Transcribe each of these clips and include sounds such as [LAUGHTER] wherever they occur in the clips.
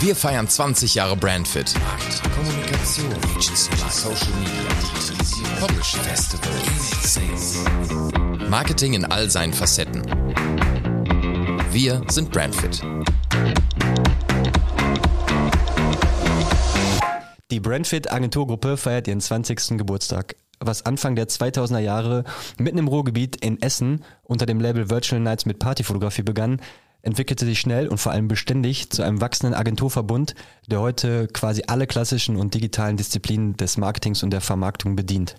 Wir feiern 20 Jahre Brandfit. Markt, Kommunikation, Social Media, Publishing, Festival, Sales. Marketing in all seinen Facetten. Wir sind Brandfit. Die Brandfit Agenturgruppe feiert ihren 20. Geburtstag was Anfang der 2000er Jahre mitten im Ruhrgebiet in Essen unter dem Label Virtual Nights mit Partyfotografie begann, entwickelte sich schnell und vor allem beständig zu einem wachsenden Agenturverbund, der heute quasi alle klassischen und digitalen Disziplinen des Marketings und der Vermarktung bedient.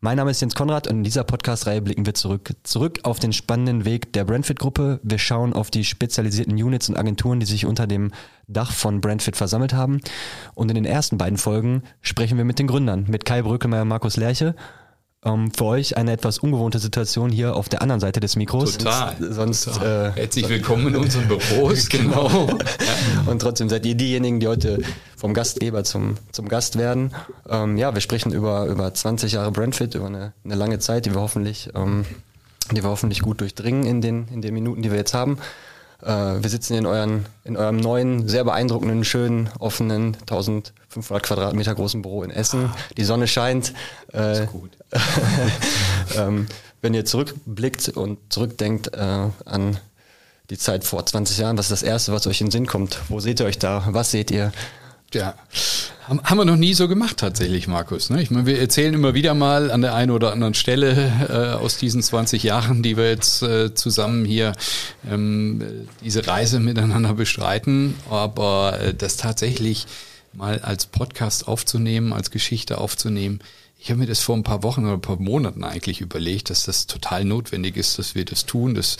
Mein Name ist Jens Konrad und in dieser Podcast-Reihe blicken wir zurück. Zurück auf den spannenden Weg der Brandfit-Gruppe. Wir schauen auf die spezialisierten Units und Agenturen, die sich unter dem Dach von Brandfit versammelt haben. Und in den ersten beiden Folgen sprechen wir mit den Gründern, mit Kai Brökelmeier und Markus Lerche ähm, für euch eine etwas ungewohnte Situation hier auf der anderen Seite des Mikros. Total. Sonst, Total. Äh, Herzlich willkommen in unseren Büros. [LAUGHS] genau. ja. [LAUGHS] Und trotzdem seid ihr diejenigen, die heute vom Gastgeber zum, zum Gast werden. Ähm, ja, wir sprechen über, über 20 Jahre Brandfit, über eine, eine lange Zeit, die wir hoffentlich, ähm, die wir hoffentlich gut durchdringen in den, in den Minuten, die wir jetzt haben. Äh, wir sitzen in, euren, in eurem neuen, sehr beeindruckenden, schönen, offenen, 1500 Quadratmeter großen Büro in Essen. Die Sonne scheint. Äh, ist gut. [LAUGHS] ähm, wenn ihr zurückblickt und zurückdenkt äh, an die Zeit vor 20 Jahren, was ist das Erste, was euch in den Sinn kommt? Wo seht ihr euch da? Was seht ihr? Ja, haben wir noch nie so gemacht tatsächlich, Markus. Ne? Ich meine, wir erzählen immer wieder mal an der einen oder anderen Stelle äh, aus diesen 20 Jahren, die wir jetzt äh, zusammen hier ähm, diese Reise miteinander bestreiten. Aber äh, das tatsächlich mal als Podcast aufzunehmen, als Geschichte aufzunehmen, ich habe mir das vor ein paar Wochen oder ein paar Monaten eigentlich überlegt, dass das total notwendig ist, dass wir das tun, dass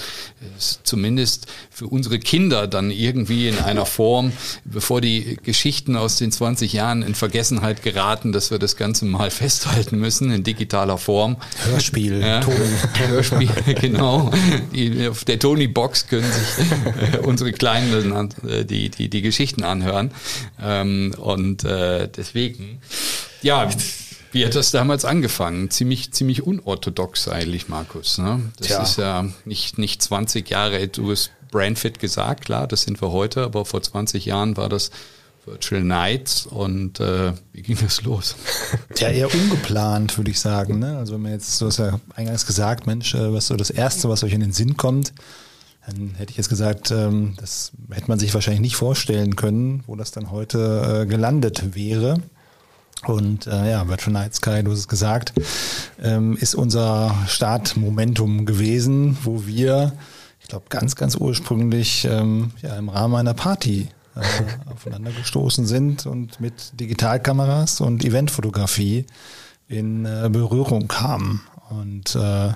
es zumindest für unsere Kinder dann irgendwie in einer Form, bevor die Geschichten aus den 20 Jahren in Vergessenheit geraten, dass wir das Ganze mal [LAUGHS] festhalten müssen in digitaler Form. Hörspiel, ja. [LAUGHS] Hörspiel, genau. Die, auf der Tony-Box können sich äh, unsere Kleinen äh, die, die, die Geschichten anhören. Ähm, und äh, deswegen, ja, wie hat das damals angefangen? Ziemlich, ziemlich unorthodox eigentlich, Markus. Ne? Das Tja. ist ja nicht, nicht 20 Jahre, du hast Brandfit gesagt, klar, das sind wir heute, aber vor 20 Jahren war das Virtual Nights und äh, wie ging das los? Ja, eher ungeplant, würde ich sagen. Ne? Also wenn man jetzt, du hast ja eingangs gesagt, Mensch, äh, was so das Erste, was euch in den Sinn kommt, dann hätte ich jetzt gesagt, ähm, das hätte man sich wahrscheinlich nicht vorstellen können, wo das dann heute äh, gelandet wäre. Und äh, ja, Virtual Night Sky, du hast es gesagt, ähm, ist unser Startmomentum gewesen, wo wir, ich glaube, ganz, ganz ursprünglich ähm, ja, im Rahmen einer Party äh, aufeinander gestoßen sind und mit Digitalkameras und Eventfotografie in äh, Berührung kamen. Und äh,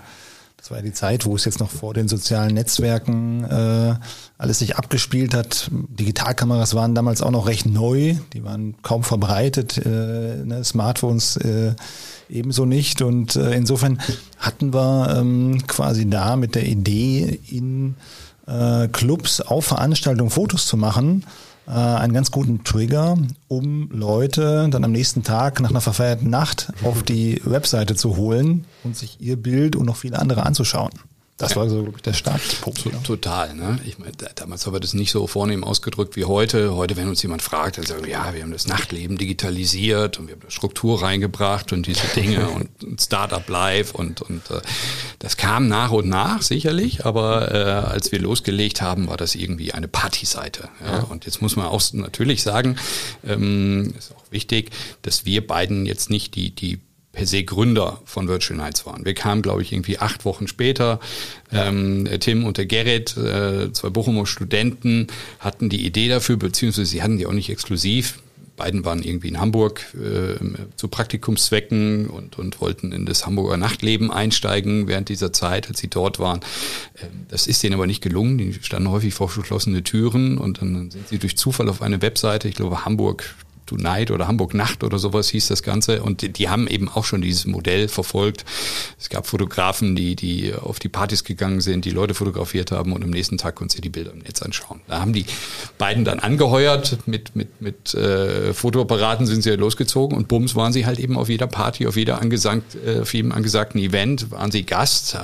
das war ja die Zeit, wo es jetzt noch vor den sozialen Netzwerken äh, alles sich abgespielt hat. Digitalkameras waren damals auch noch recht neu, die waren kaum verbreitet, äh, ne? Smartphones äh, ebenso nicht. Und äh, insofern hatten wir ähm, quasi da mit der Idee, in äh, Clubs auf Veranstaltungen Fotos zu machen, äh, einen ganz guten Trigger, um Leute dann am nächsten Tag nach einer verfeierten Nacht auf die Webseite zu holen und sich ihr Bild und noch viele andere anzuschauen. Das war so, glaube ich, der Startpunkt. Ja. Total, ne? Ich meine, damals haben wir das nicht so vornehm ausgedrückt wie heute. Heute, wenn uns jemand fragt, dann sagen wir, ja, wir haben das Nachtleben digitalisiert und wir haben da Struktur reingebracht und diese Dinge und, [LAUGHS] und Startup Live und, und äh, das kam nach und nach, sicherlich, aber äh, als wir losgelegt haben, war das irgendwie eine Partyseite. Ja? ja. Und jetzt muss man auch natürlich sagen, ähm, ist auch wichtig, dass wir beiden jetzt nicht die, die per se Gründer von Virtual Nights waren. Wir kamen, glaube ich, irgendwie acht Wochen später. Ähm, Tim und der Gerrit, äh, zwei Bochumer Studenten, hatten die Idee dafür, beziehungsweise sie hatten die auch nicht exklusiv. Beiden waren irgendwie in Hamburg äh, zu Praktikumszwecken und, und wollten in das Hamburger Nachtleben einsteigen während dieser Zeit, als sie dort waren. Ähm, das ist denen aber nicht gelungen. Die standen häufig vor verschlossene Türen und dann sind sie durch Zufall auf eine Webseite, ich glaube Hamburg Tonight oder Hamburg Nacht oder sowas hieß das Ganze. Und die, die, haben eben auch schon dieses Modell verfolgt. Es gab Fotografen, die, die auf die Partys gegangen sind, die Leute fotografiert haben und am nächsten Tag konnten sie die Bilder im Netz anschauen. Da haben die beiden dann angeheuert, mit, mit, mit äh, Fotoapparaten sind sie ja losgezogen und bums waren sie halt eben auf jeder Party, auf jeder angesagt, äh, auf jedem angesagten Event, waren sie Gast,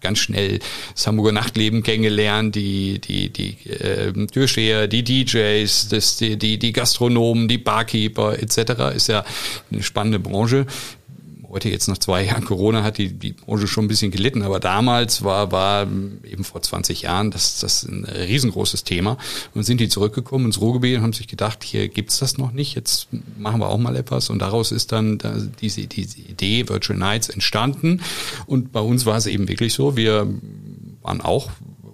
ganz schnell das Hamburger Nachtleben kennengelernt, die, die, die äh, Türsteher, die DJs, das, die, die, die Gastronomen, die Barkeeper etc. Ist ja eine spannende Branche heute jetzt nach zwei Jahren Corona hat die, die Branche schon ein bisschen gelitten, aber damals war, war eben vor 20 Jahren das, das ein riesengroßes Thema. Und sind die zurückgekommen ins Ruhrgebiet und haben sich gedacht, hier gibt's das noch nicht, jetzt machen wir auch mal etwas. Und daraus ist dann diese, diese Idee Virtual Nights entstanden. Und bei uns war es eben wirklich so, wir waren auch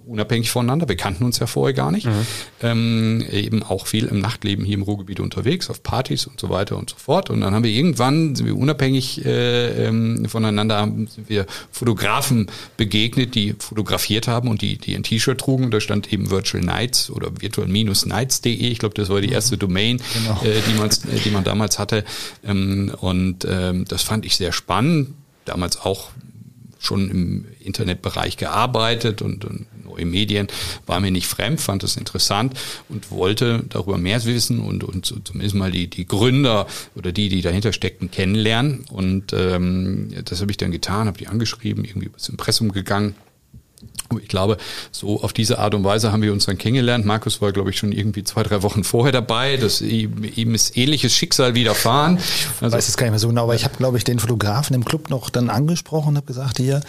unabhängig voneinander. Wir kannten uns ja vorher gar nicht. Mhm. Ähm, eben auch viel im Nachtleben hier im Ruhrgebiet unterwegs, auf Partys und so weiter und so fort. Und dann haben wir irgendwann, sind wir unabhängig äh, ähm, voneinander, haben, sind wir Fotografen begegnet, die fotografiert haben und die, die ein T-Shirt trugen. Und da stand eben Virtual Nights oder virtual-nights.de. Ich glaube, das war die erste Domain, genau. äh, die, man, äh, die man damals hatte. Ähm, und ähm, das fand ich sehr spannend. Damals auch schon im Internetbereich gearbeitet und, und neue Medien, war mir nicht fremd, fand es interessant und wollte darüber mehr wissen und, und zumindest mal die, die Gründer oder die, die dahinter steckten, kennenlernen. Und ähm, das habe ich dann getan, habe die angeschrieben, irgendwie übers Impressum gegangen ich glaube, so auf diese Art und Weise haben wir uns dann kennengelernt. Markus war, glaube ich, schon irgendwie zwei, drei Wochen vorher dabei. Das, ihm, ihm ist ähnliches Schicksal widerfahren. Ich also, weiß es gar nicht mehr so genau, aber ich habe, glaube ich, den Fotografen im Club noch dann angesprochen und habe gesagt, hier,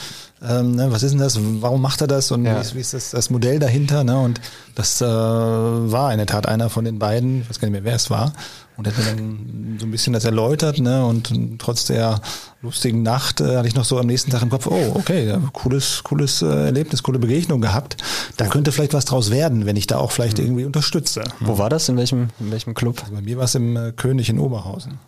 ähm, ne, was ist denn das, warum macht er das und ja. wie, ist, wie ist das, das Modell dahinter? Ne? Und das äh, war in der Tat einer von den beiden, ich weiß gar nicht mehr, wer es war und hat mir dann so ein bisschen das erläutert, ne? Und trotz der lustigen Nacht äh, hatte ich noch so am nächsten Tag im Kopf, oh, okay, cooles, cooles äh, Erlebnis, coole Begegnung gehabt. Da könnte vielleicht was draus werden, wenn ich da auch vielleicht mhm. irgendwie unterstütze. Wo war das? In welchem, in welchem Club? Also bei mir war es im äh, König in Oberhausen.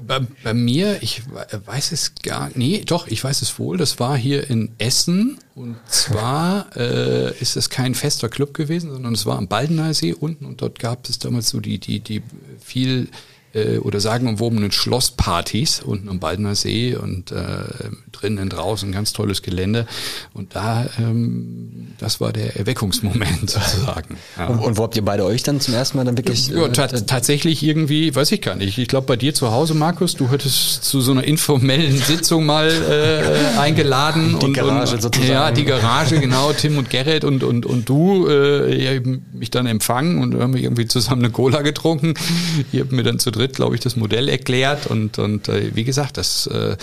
Bei, bei mir, ich weiß es gar nee, doch, ich weiß es wohl, das war hier in Essen. Und zwar äh, ist es kein fester Club gewesen, sondern es war am Baldener See unten. Und dort gab es damals so die, die, die viel äh, oder sagenumwobenen Schlosspartys unten am Baldener See und äh, drinnen draußen ganz tolles Gelände. Und da, ähm, das war der Erweckungsmoment [LAUGHS] sozusagen. Ja. Und, und, wo habt ihr beide euch dann zum ersten Mal dann wirklich? Ja, ta äh, tatsächlich irgendwie, weiß ich gar nicht. Ich glaube bei dir zu Hause, Markus, du hattest zu so einer informellen Sitzung mal äh, eingeladen. Die und, Garage und, sozusagen. Ja, die Garage, genau, Tim und Gerrit und, und, und du, äh, ihr habt mich dann empfangen und haben irgendwie zusammen eine Cola getrunken. Ihr habt mir dann zu dritt, glaube ich, das Modell erklärt und, und äh, wie gesagt, das äh,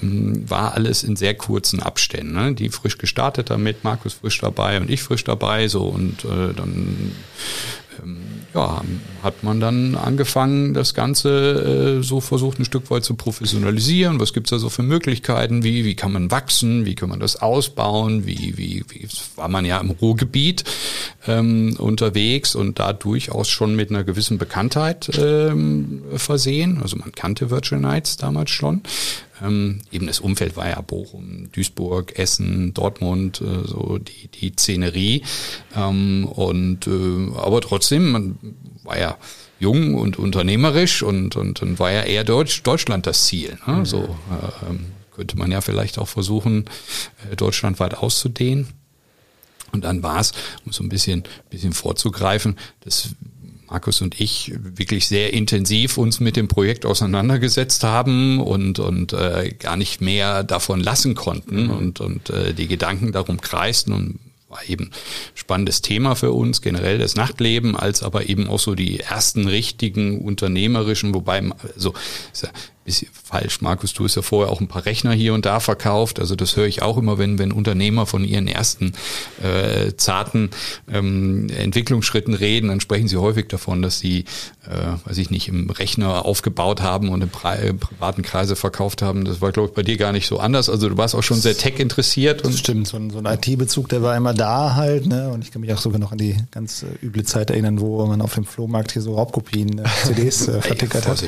ähm, war alles in sehr kurzen Abständen. Ne? Die frisch gestartet damit, Markus frisch dabei und ich frisch dabei, so und äh, dann ja, hat man dann angefangen, das Ganze äh, so versucht, ein Stück weit zu professionalisieren. Was gibt's da so für Möglichkeiten? Wie, wie kann man wachsen? Wie kann man das ausbauen? Wie, wie, wie war man ja im Ruhrgebiet ähm, unterwegs und da durchaus schon mit einer gewissen Bekanntheit ähm, versehen. Also man kannte Virtual Nights damals schon. Ähm, eben das Umfeld war ja Bochum, Duisburg, Essen, Dortmund, äh, so die, die Szenerie. Ähm, und äh, aber trotzdem, man war ja jung und unternehmerisch und, und, und war ja eher Deutsch, Deutschland das Ziel. Ne? Mhm. So äh, könnte man ja vielleicht auch versuchen, äh, deutschlandweit auszudehnen. Und dann war es, um so ein bisschen, bisschen vorzugreifen, dass Markus und ich wirklich sehr intensiv uns mit dem Projekt auseinandergesetzt haben und, und äh, gar nicht mehr davon lassen konnten mhm. und, und äh, die Gedanken darum kreisten und war eben spannendes Thema für uns, generell das Nachtleben, als aber eben auch so die ersten richtigen unternehmerischen, wobei, also bisschen falsch, Markus, du hast ja vorher auch ein paar Rechner hier und da verkauft. Also das höre ich auch immer, wenn, wenn Unternehmer von ihren ersten äh, zarten ähm, Entwicklungsschritten reden, dann sprechen sie häufig davon, dass sie, äh, weiß ich nicht, im Rechner aufgebaut haben und im privaten Kreise verkauft haben. Das war, glaube ich, bei dir gar nicht so anders. Also du warst auch schon sehr tech interessiert. Und stimmt, so ein, so ein IT-Bezug, der war immer da halt. Ne? Und ich kann mich auch sogar noch an die ganz äh, üble Zeit erinnern, wo man auf dem Flohmarkt hier so Raubkopien, äh, CDs äh, [LAUGHS] vertickert hat.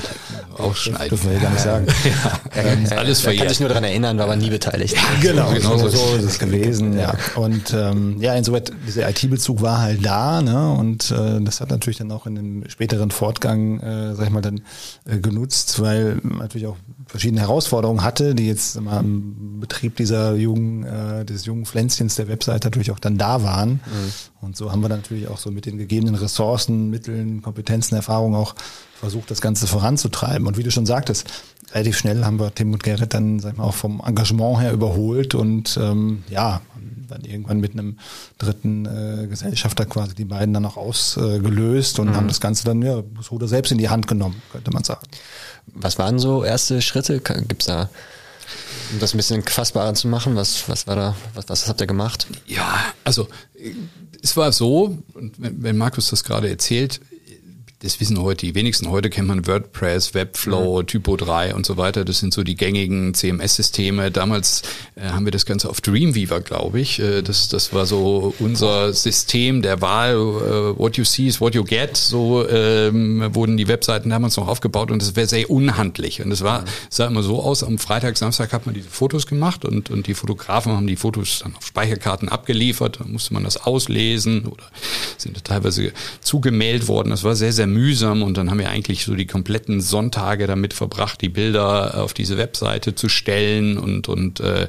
Aufschneiden gar nicht sagen. [LAUGHS] ja, [LAUGHS] ähm, alles verjährt. kann sich nur daran erinnern, war aber nie beteiligt. genau, genau so, so ist es gewesen. Ja. Und ähm, ja, insoweit, dieser IT-Bezug war halt da, ne? Und äh, das hat natürlich dann auch in dem späteren Fortgang, äh, sag ich mal, dann äh, genutzt, weil natürlich auch verschiedene Herausforderungen hatte, die jetzt mal Betrieb dieser jungen, äh, des jungen Pflänzchens der Website natürlich auch dann da waren. Mhm. Und so haben wir dann natürlich auch so mit den gegebenen Ressourcen, Mitteln, Kompetenzen, Erfahrungen auch versucht, das Ganze voranzutreiben. Und wie du schon sagtest, relativ schnell haben wir Tim und Gerrit dann, sag ich mal, auch vom Engagement her überholt und ähm, ja, dann irgendwann mit einem dritten äh, Gesellschafter quasi die beiden dann auch ausgelöst und mhm. haben das Ganze dann ja das Ruder selbst in die Hand genommen, könnte man sagen. Was waren so erste Schritte? Gibt's da um das ein bisschen fassbarer zu machen, was, was war da, was, was habt ihr gemacht? Ja, also es war so, wenn, wenn Markus das gerade erzählt, das wissen heute die wenigsten. Heute kennt man WordPress, Webflow, mhm. Typo 3 und so weiter. Das sind so die gängigen CMS-Systeme. Damals äh, haben wir das Ganze auf Dreamweaver, glaube ich. Äh, das, das war so unser System der Wahl. Äh, what you see is what you get. So ähm, wurden die Webseiten damals noch aufgebaut und das wäre sehr unhandlich. Und es war, mhm. sah immer so aus, am Freitag, Samstag hat man diese Fotos gemacht und, und die Fotografen haben die Fotos dann auf Speicherkarten abgeliefert. Dann musste man das auslesen oder sind teilweise zugemeldet worden. Das war sehr sehr mühsam und dann haben wir eigentlich so die kompletten Sonntage damit verbracht, die Bilder auf diese Webseite zu stellen und und äh,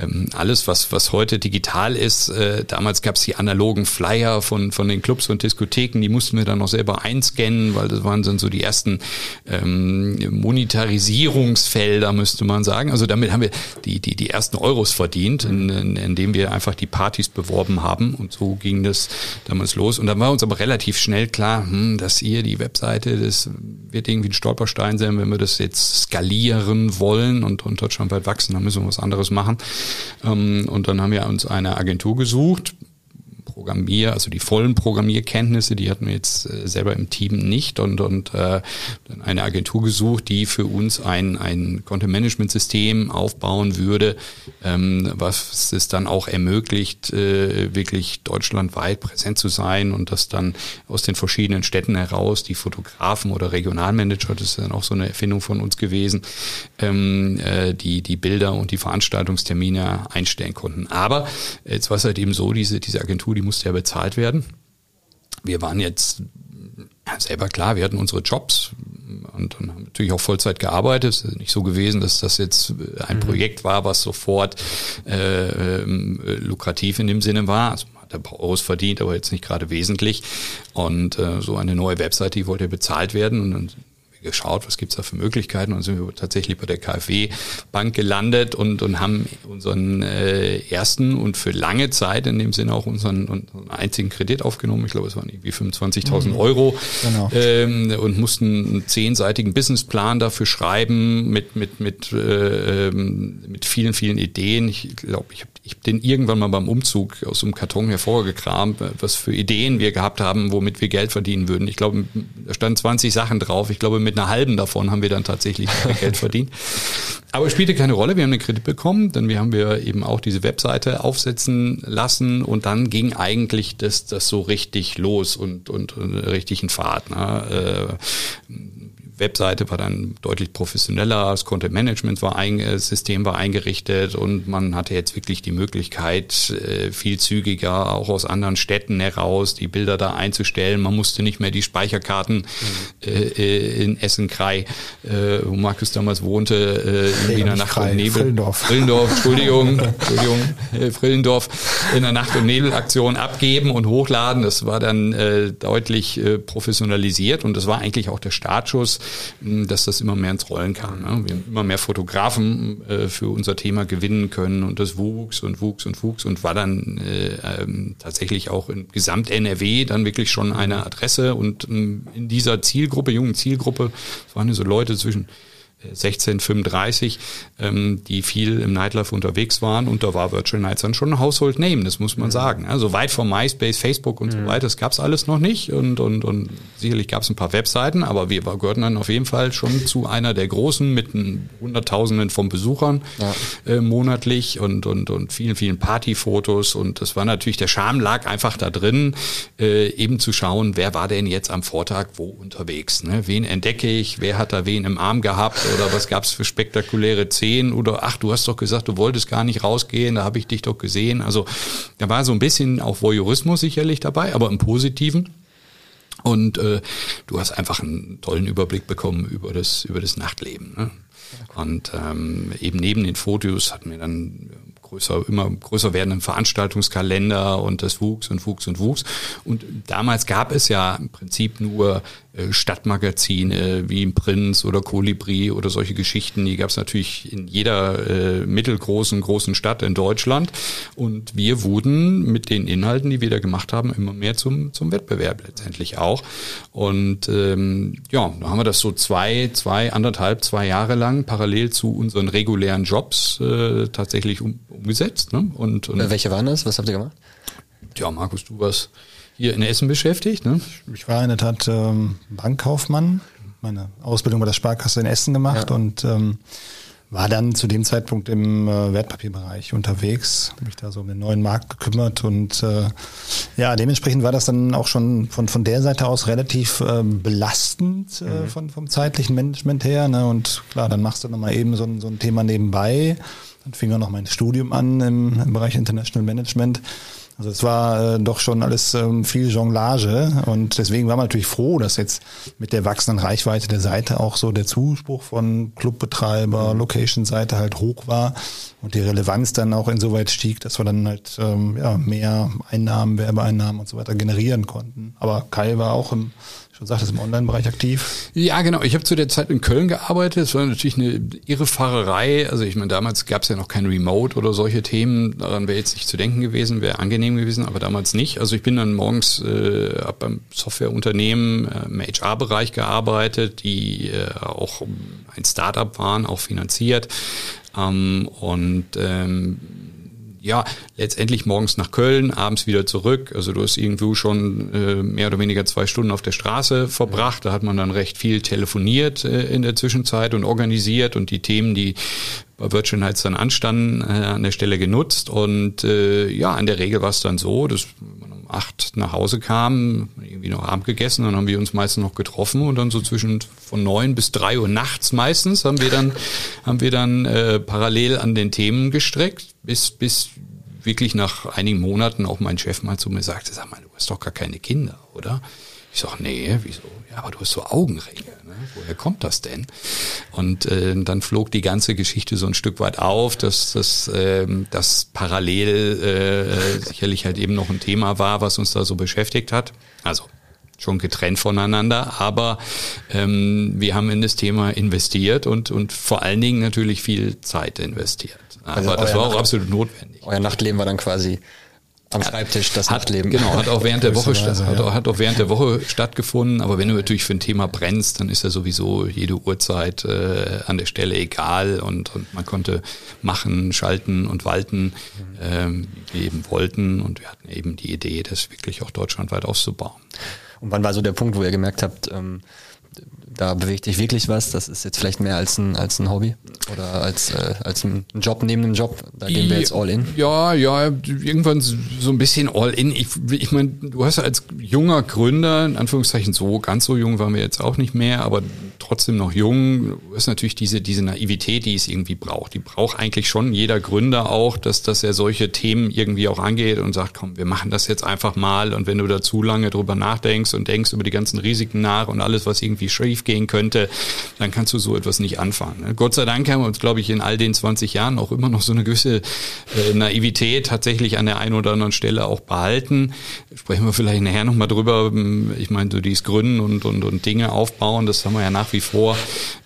ähm, alles, was was heute digital ist. Äh, damals gab es die analogen Flyer von von den Clubs und Diskotheken, die mussten wir dann noch selber einscannen, weil das waren dann so die ersten ähm, Monetarisierungsfelder, müsste man sagen. Also damit haben wir die die die ersten Euros verdient, in, in, indem wir einfach die Partys beworben haben und so ging das damals los. Und dann war uns aber relativ schnell klar, hm, dass ihr hier die Webseite, das wird irgendwie ein Stolperstein sein, wenn wir das jetzt skalieren wollen und, und deutschlandweit wachsen, dann müssen wir was anderes machen. Ähm, und dann haben wir uns eine Agentur gesucht, Programmier, also die vollen Programmierkenntnisse, die hatten wir jetzt äh, selber im Team nicht und, und äh, eine Agentur gesucht, die für uns ein, ein Content-Management-System aufbauen würde, ähm, was es dann auch ermöglicht, äh, wirklich deutschlandweit präsent zu sein und das dann aus den verschiedenen Städten heraus, die Fotografen oder Regionalmanager, das ist dann auch so eine Erfindung von uns gewesen, ähm, äh, die, die Bilder und die Veranstaltungstermine einstellen konnten. Aber jetzt war es halt eben so, diese, diese Agentur, die die musste ja bezahlt werden. Wir waren jetzt selber klar, wir hatten unsere Jobs und, und haben natürlich auch Vollzeit gearbeitet. Es ist nicht so gewesen, dass das jetzt ein mhm. Projekt war, was sofort äh, äh, lukrativ in dem Sinne war. Also man hat ein paar Euros verdient, aber jetzt nicht gerade wesentlich. Und äh, so eine neue Webseite, die wollte bezahlt werden und dann geschaut, was gibt's da für Möglichkeiten und sind wir tatsächlich bei der KfW Bank gelandet und, und haben unseren äh, ersten und für lange Zeit in dem Sinne auch unseren, unseren einzigen Kredit aufgenommen. Ich glaube, es waren irgendwie 25.000 mhm. Euro genau. ähm, und mussten einen zehnseitigen Businessplan dafür schreiben mit, mit, mit, äh, ähm, mit vielen, vielen Ideen. Ich glaube, ich habe ich hab den irgendwann mal beim Umzug aus dem Karton hervorgekramt, was für Ideen wir gehabt haben, womit wir Geld verdienen würden. Ich glaube, da standen 20 Sachen drauf. Ich glaube, mit einer halben davon haben wir dann tatsächlich [LAUGHS] Geld verdient. Aber es spielte keine Rolle. Wir haben einen Kredit bekommen, denn wir haben wir eben auch diese Webseite aufsetzen lassen und dann ging eigentlich das, das so richtig los und, und, und richtig in Fahrt. Ne? Äh, Webseite war dann deutlich professioneller, das Content Management war ein, äh, System war eingerichtet und man hatte jetzt wirklich die Möglichkeit, äh, viel zügiger auch aus anderen Städten heraus die Bilder da einzustellen. Man musste nicht mehr die Speicherkarten mhm. äh, in Essen-Krei, äh, wo Markus damals wohnte, äh, in Wiener Nacht und Nebel. Frillendorf. Frillendorf, Entschuldigung, [LAUGHS] Entschuldigung, äh, Frillendorf in der Nacht- und Nebelaktion abgeben und hochladen. Das war dann äh, deutlich äh, professionalisiert und das war eigentlich auch der Startschuss dass das immer mehr ins Rollen kam. Ne? Wir haben immer mehr Fotografen äh, für unser Thema gewinnen können und das wuchs und wuchs und wuchs und war dann äh, ähm, tatsächlich auch in Gesamt-NRW dann wirklich schon eine Adresse und ähm, in dieser Zielgruppe, jungen Zielgruppe, waren so Leute zwischen 1635, ähm, die viel im Nightlife unterwegs waren und da war Virtual Nights dann schon ein Household Name, das muss man mhm. sagen. Also weit vom MySpace, Facebook und mhm. so weiter, das gab's alles noch nicht und, und, und sicherlich gab's ein paar Webseiten, aber wir gehörten dann auf jeden Fall schon zu einer der großen mit Hunderttausenden von Besuchern ja. äh, monatlich und, und, und vielen, vielen Partyfotos und das war natürlich, der Charme lag einfach da drin, äh, eben zu schauen, wer war denn jetzt am Vortag wo unterwegs, ne? wen entdecke ich, wer hat da wen im Arm gehabt oder was gab's für spektakuläre Szenen oder ach, du hast doch gesagt, du wolltest gar nicht rausgehen, da habe ich dich doch gesehen. Also da war so ein bisschen auch Voyeurismus sicherlich dabei, aber im Positiven. Und äh, du hast einfach einen tollen Überblick bekommen über das, über das Nachtleben. Ne? Und ähm, eben neben den Fotos hatten wir dann größer, immer größer werdenden Veranstaltungskalender und das wuchs und wuchs und wuchs. Und damals gab es ja im Prinzip nur Stadtmagazine wie Prinz oder Kolibri oder solche Geschichten. Die gab es natürlich in jeder äh, mittelgroßen, großen Stadt in Deutschland. Und wir wurden mit den Inhalten, die wir da gemacht haben, immer mehr zum, zum Wettbewerb letztendlich auch. Und ähm, ja, da haben wir das so zwei, zwei, anderthalb, zwei Jahre lang parallel zu unseren regulären Jobs äh, tatsächlich um, umgesetzt. Ne? Und, und äh, Welche waren das? Was habt ihr gemacht? Ja, Markus, du warst hier in Essen beschäftigt. Ne? Ich war in der Tat ähm, Bankkaufmann, meine Ausbildung bei der Sparkasse in Essen gemacht ja. und ähm, war dann zu dem Zeitpunkt im äh, Wertpapierbereich unterwegs, mich da so um den neuen Markt gekümmert und äh, ja, dementsprechend war das dann auch schon von, von der Seite aus relativ äh, belastend äh, mhm. von, vom zeitlichen Management her. Ne? Und klar, dann machst du nochmal eben so ein, so ein Thema nebenbei. Dann fing auch noch mein Studium an im, im Bereich International Management. Also es war äh, doch schon alles ähm, viel Jonglage und deswegen war man natürlich froh, dass jetzt mit der wachsenden Reichweite der Seite auch so der Zuspruch von Clubbetreiber, Location-Seite halt hoch war und die Relevanz dann auch insoweit stieg, dass wir dann halt ähm, ja, mehr Einnahmen, Werbeeinnahmen und so weiter generieren konnten. Aber Kai war auch im Du sagtest im Online-Bereich aktiv. Ja, genau. Ich habe zu der Zeit in Köln gearbeitet. Es war natürlich eine irre Fahrerei. Also ich meine, damals gab es ja noch kein Remote oder solche Themen. Daran wäre jetzt nicht zu denken gewesen, wäre angenehm gewesen, aber damals nicht. Also ich bin dann morgens äh, hab beim Softwareunternehmen äh, im HR-Bereich gearbeitet, die äh, auch ein Startup waren, auch finanziert. Ähm, und ähm, ja, letztendlich morgens nach Köln, abends wieder zurück. Also du hast irgendwo schon äh, mehr oder weniger zwei Stunden auf der Straße verbracht. Da hat man dann recht viel telefoniert äh, in der Zwischenzeit und organisiert und die Themen, die bei Virtual Nights dann anstanden, äh, an der Stelle genutzt. Und äh, ja, in der Regel war es dann so, dass man acht nach Hause kam, irgendwie noch Abend gegessen, dann haben wir uns meistens noch getroffen und dann so zwischen von neun bis drei Uhr nachts meistens haben wir dann, [LAUGHS] haben wir dann äh, parallel an den Themen gestreckt bis, bis wirklich nach einigen Monaten auch mein Chef mal zu mir sagte, sag mal, du hast doch gar keine Kinder, oder? Ich sag, nee, wieso? Ja, aber du hast so Augenringe. Ne? Woher kommt das denn? Und äh, dann flog die ganze Geschichte so ein Stück weit auf, dass das äh, das parallel äh, sicherlich halt eben noch ein Thema war, was uns da so beschäftigt hat. Also schon getrennt voneinander, aber ähm, wir haben in das Thema investiert und, und vor allen Dingen natürlich viel Zeit investiert. Also Aber also das war auch absolut notwendig. Euer Nachtleben war dann quasi am Schreibtisch das hat, Nachtleben. Genau, hat auch während der Woche hat, hat auch während der Woche stattgefunden. Aber wenn du natürlich für ein Thema brennst, dann ist ja sowieso jede Uhrzeit äh, an der Stelle egal und, und man konnte machen, schalten und walten, ähm, wie wir eben wollten. Und wir hatten eben die Idee, das wirklich auch deutschlandweit auszubauen. Und wann war so der Punkt, wo ihr gemerkt habt, ähm, da bewegt dich wirklich was. Das ist jetzt vielleicht mehr als ein, als ein Hobby oder als, äh, als ein Job neben dem Job. Da gehen wir jetzt all in. Ja, ja, irgendwann so ein bisschen all in. Ich, ich meine, du hast als junger Gründer, in Anführungszeichen so, ganz so jung waren wir jetzt auch nicht mehr, aber trotzdem noch jung, hast natürlich diese, diese Naivität, die es irgendwie braucht. Die braucht eigentlich schon jeder Gründer auch, dass, dass er solche Themen irgendwie auch angeht und sagt, komm, wir machen das jetzt einfach mal. Und wenn du da zu lange drüber nachdenkst und denkst über die ganzen Risiken nach und alles, was irgendwie schief gehen könnte, dann kannst du so etwas nicht anfangen. Ne? Gott sei Dank haben wir uns, glaube ich, in all den 20 Jahren auch immer noch so eine gewisse äh, Naivität tatsächlich an der einen oder anderen Stelle auch behalten. Sprechen wir vielleicht nachher nochmal drüber. Ich meine, so dies Gründen und, und, und Dinge aufbauen, das haben wir ja nach wie vor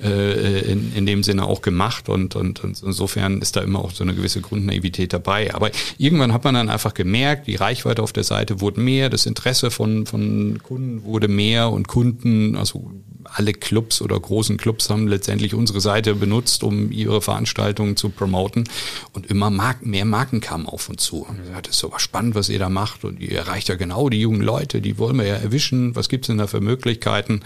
äh, in, in dem Sinne auch gemacht und, und, und insofern ist da immer auch so eine gewisse Grundnaivität dabei. Aber irgendwann hat man dann einfach gemerkt, die Reichweite auf der Seite wurde mehr, das Interesse von, von Kunden wurde mehr und Kunden, also alle Clubs oder großen Clubs haben letztendlich unsere Seite benutzt, um ihre Veranstaltungen zu promoten. Und immer Marken, mehr Marken kamen auf uns zu. Und gesagt, das ist aber spannend, was ihr da macht. Und ihr erreicht ja genau die jungen Leute, die wollen wir ja erwischen. Was gibt's denn da für Möglichkeiten?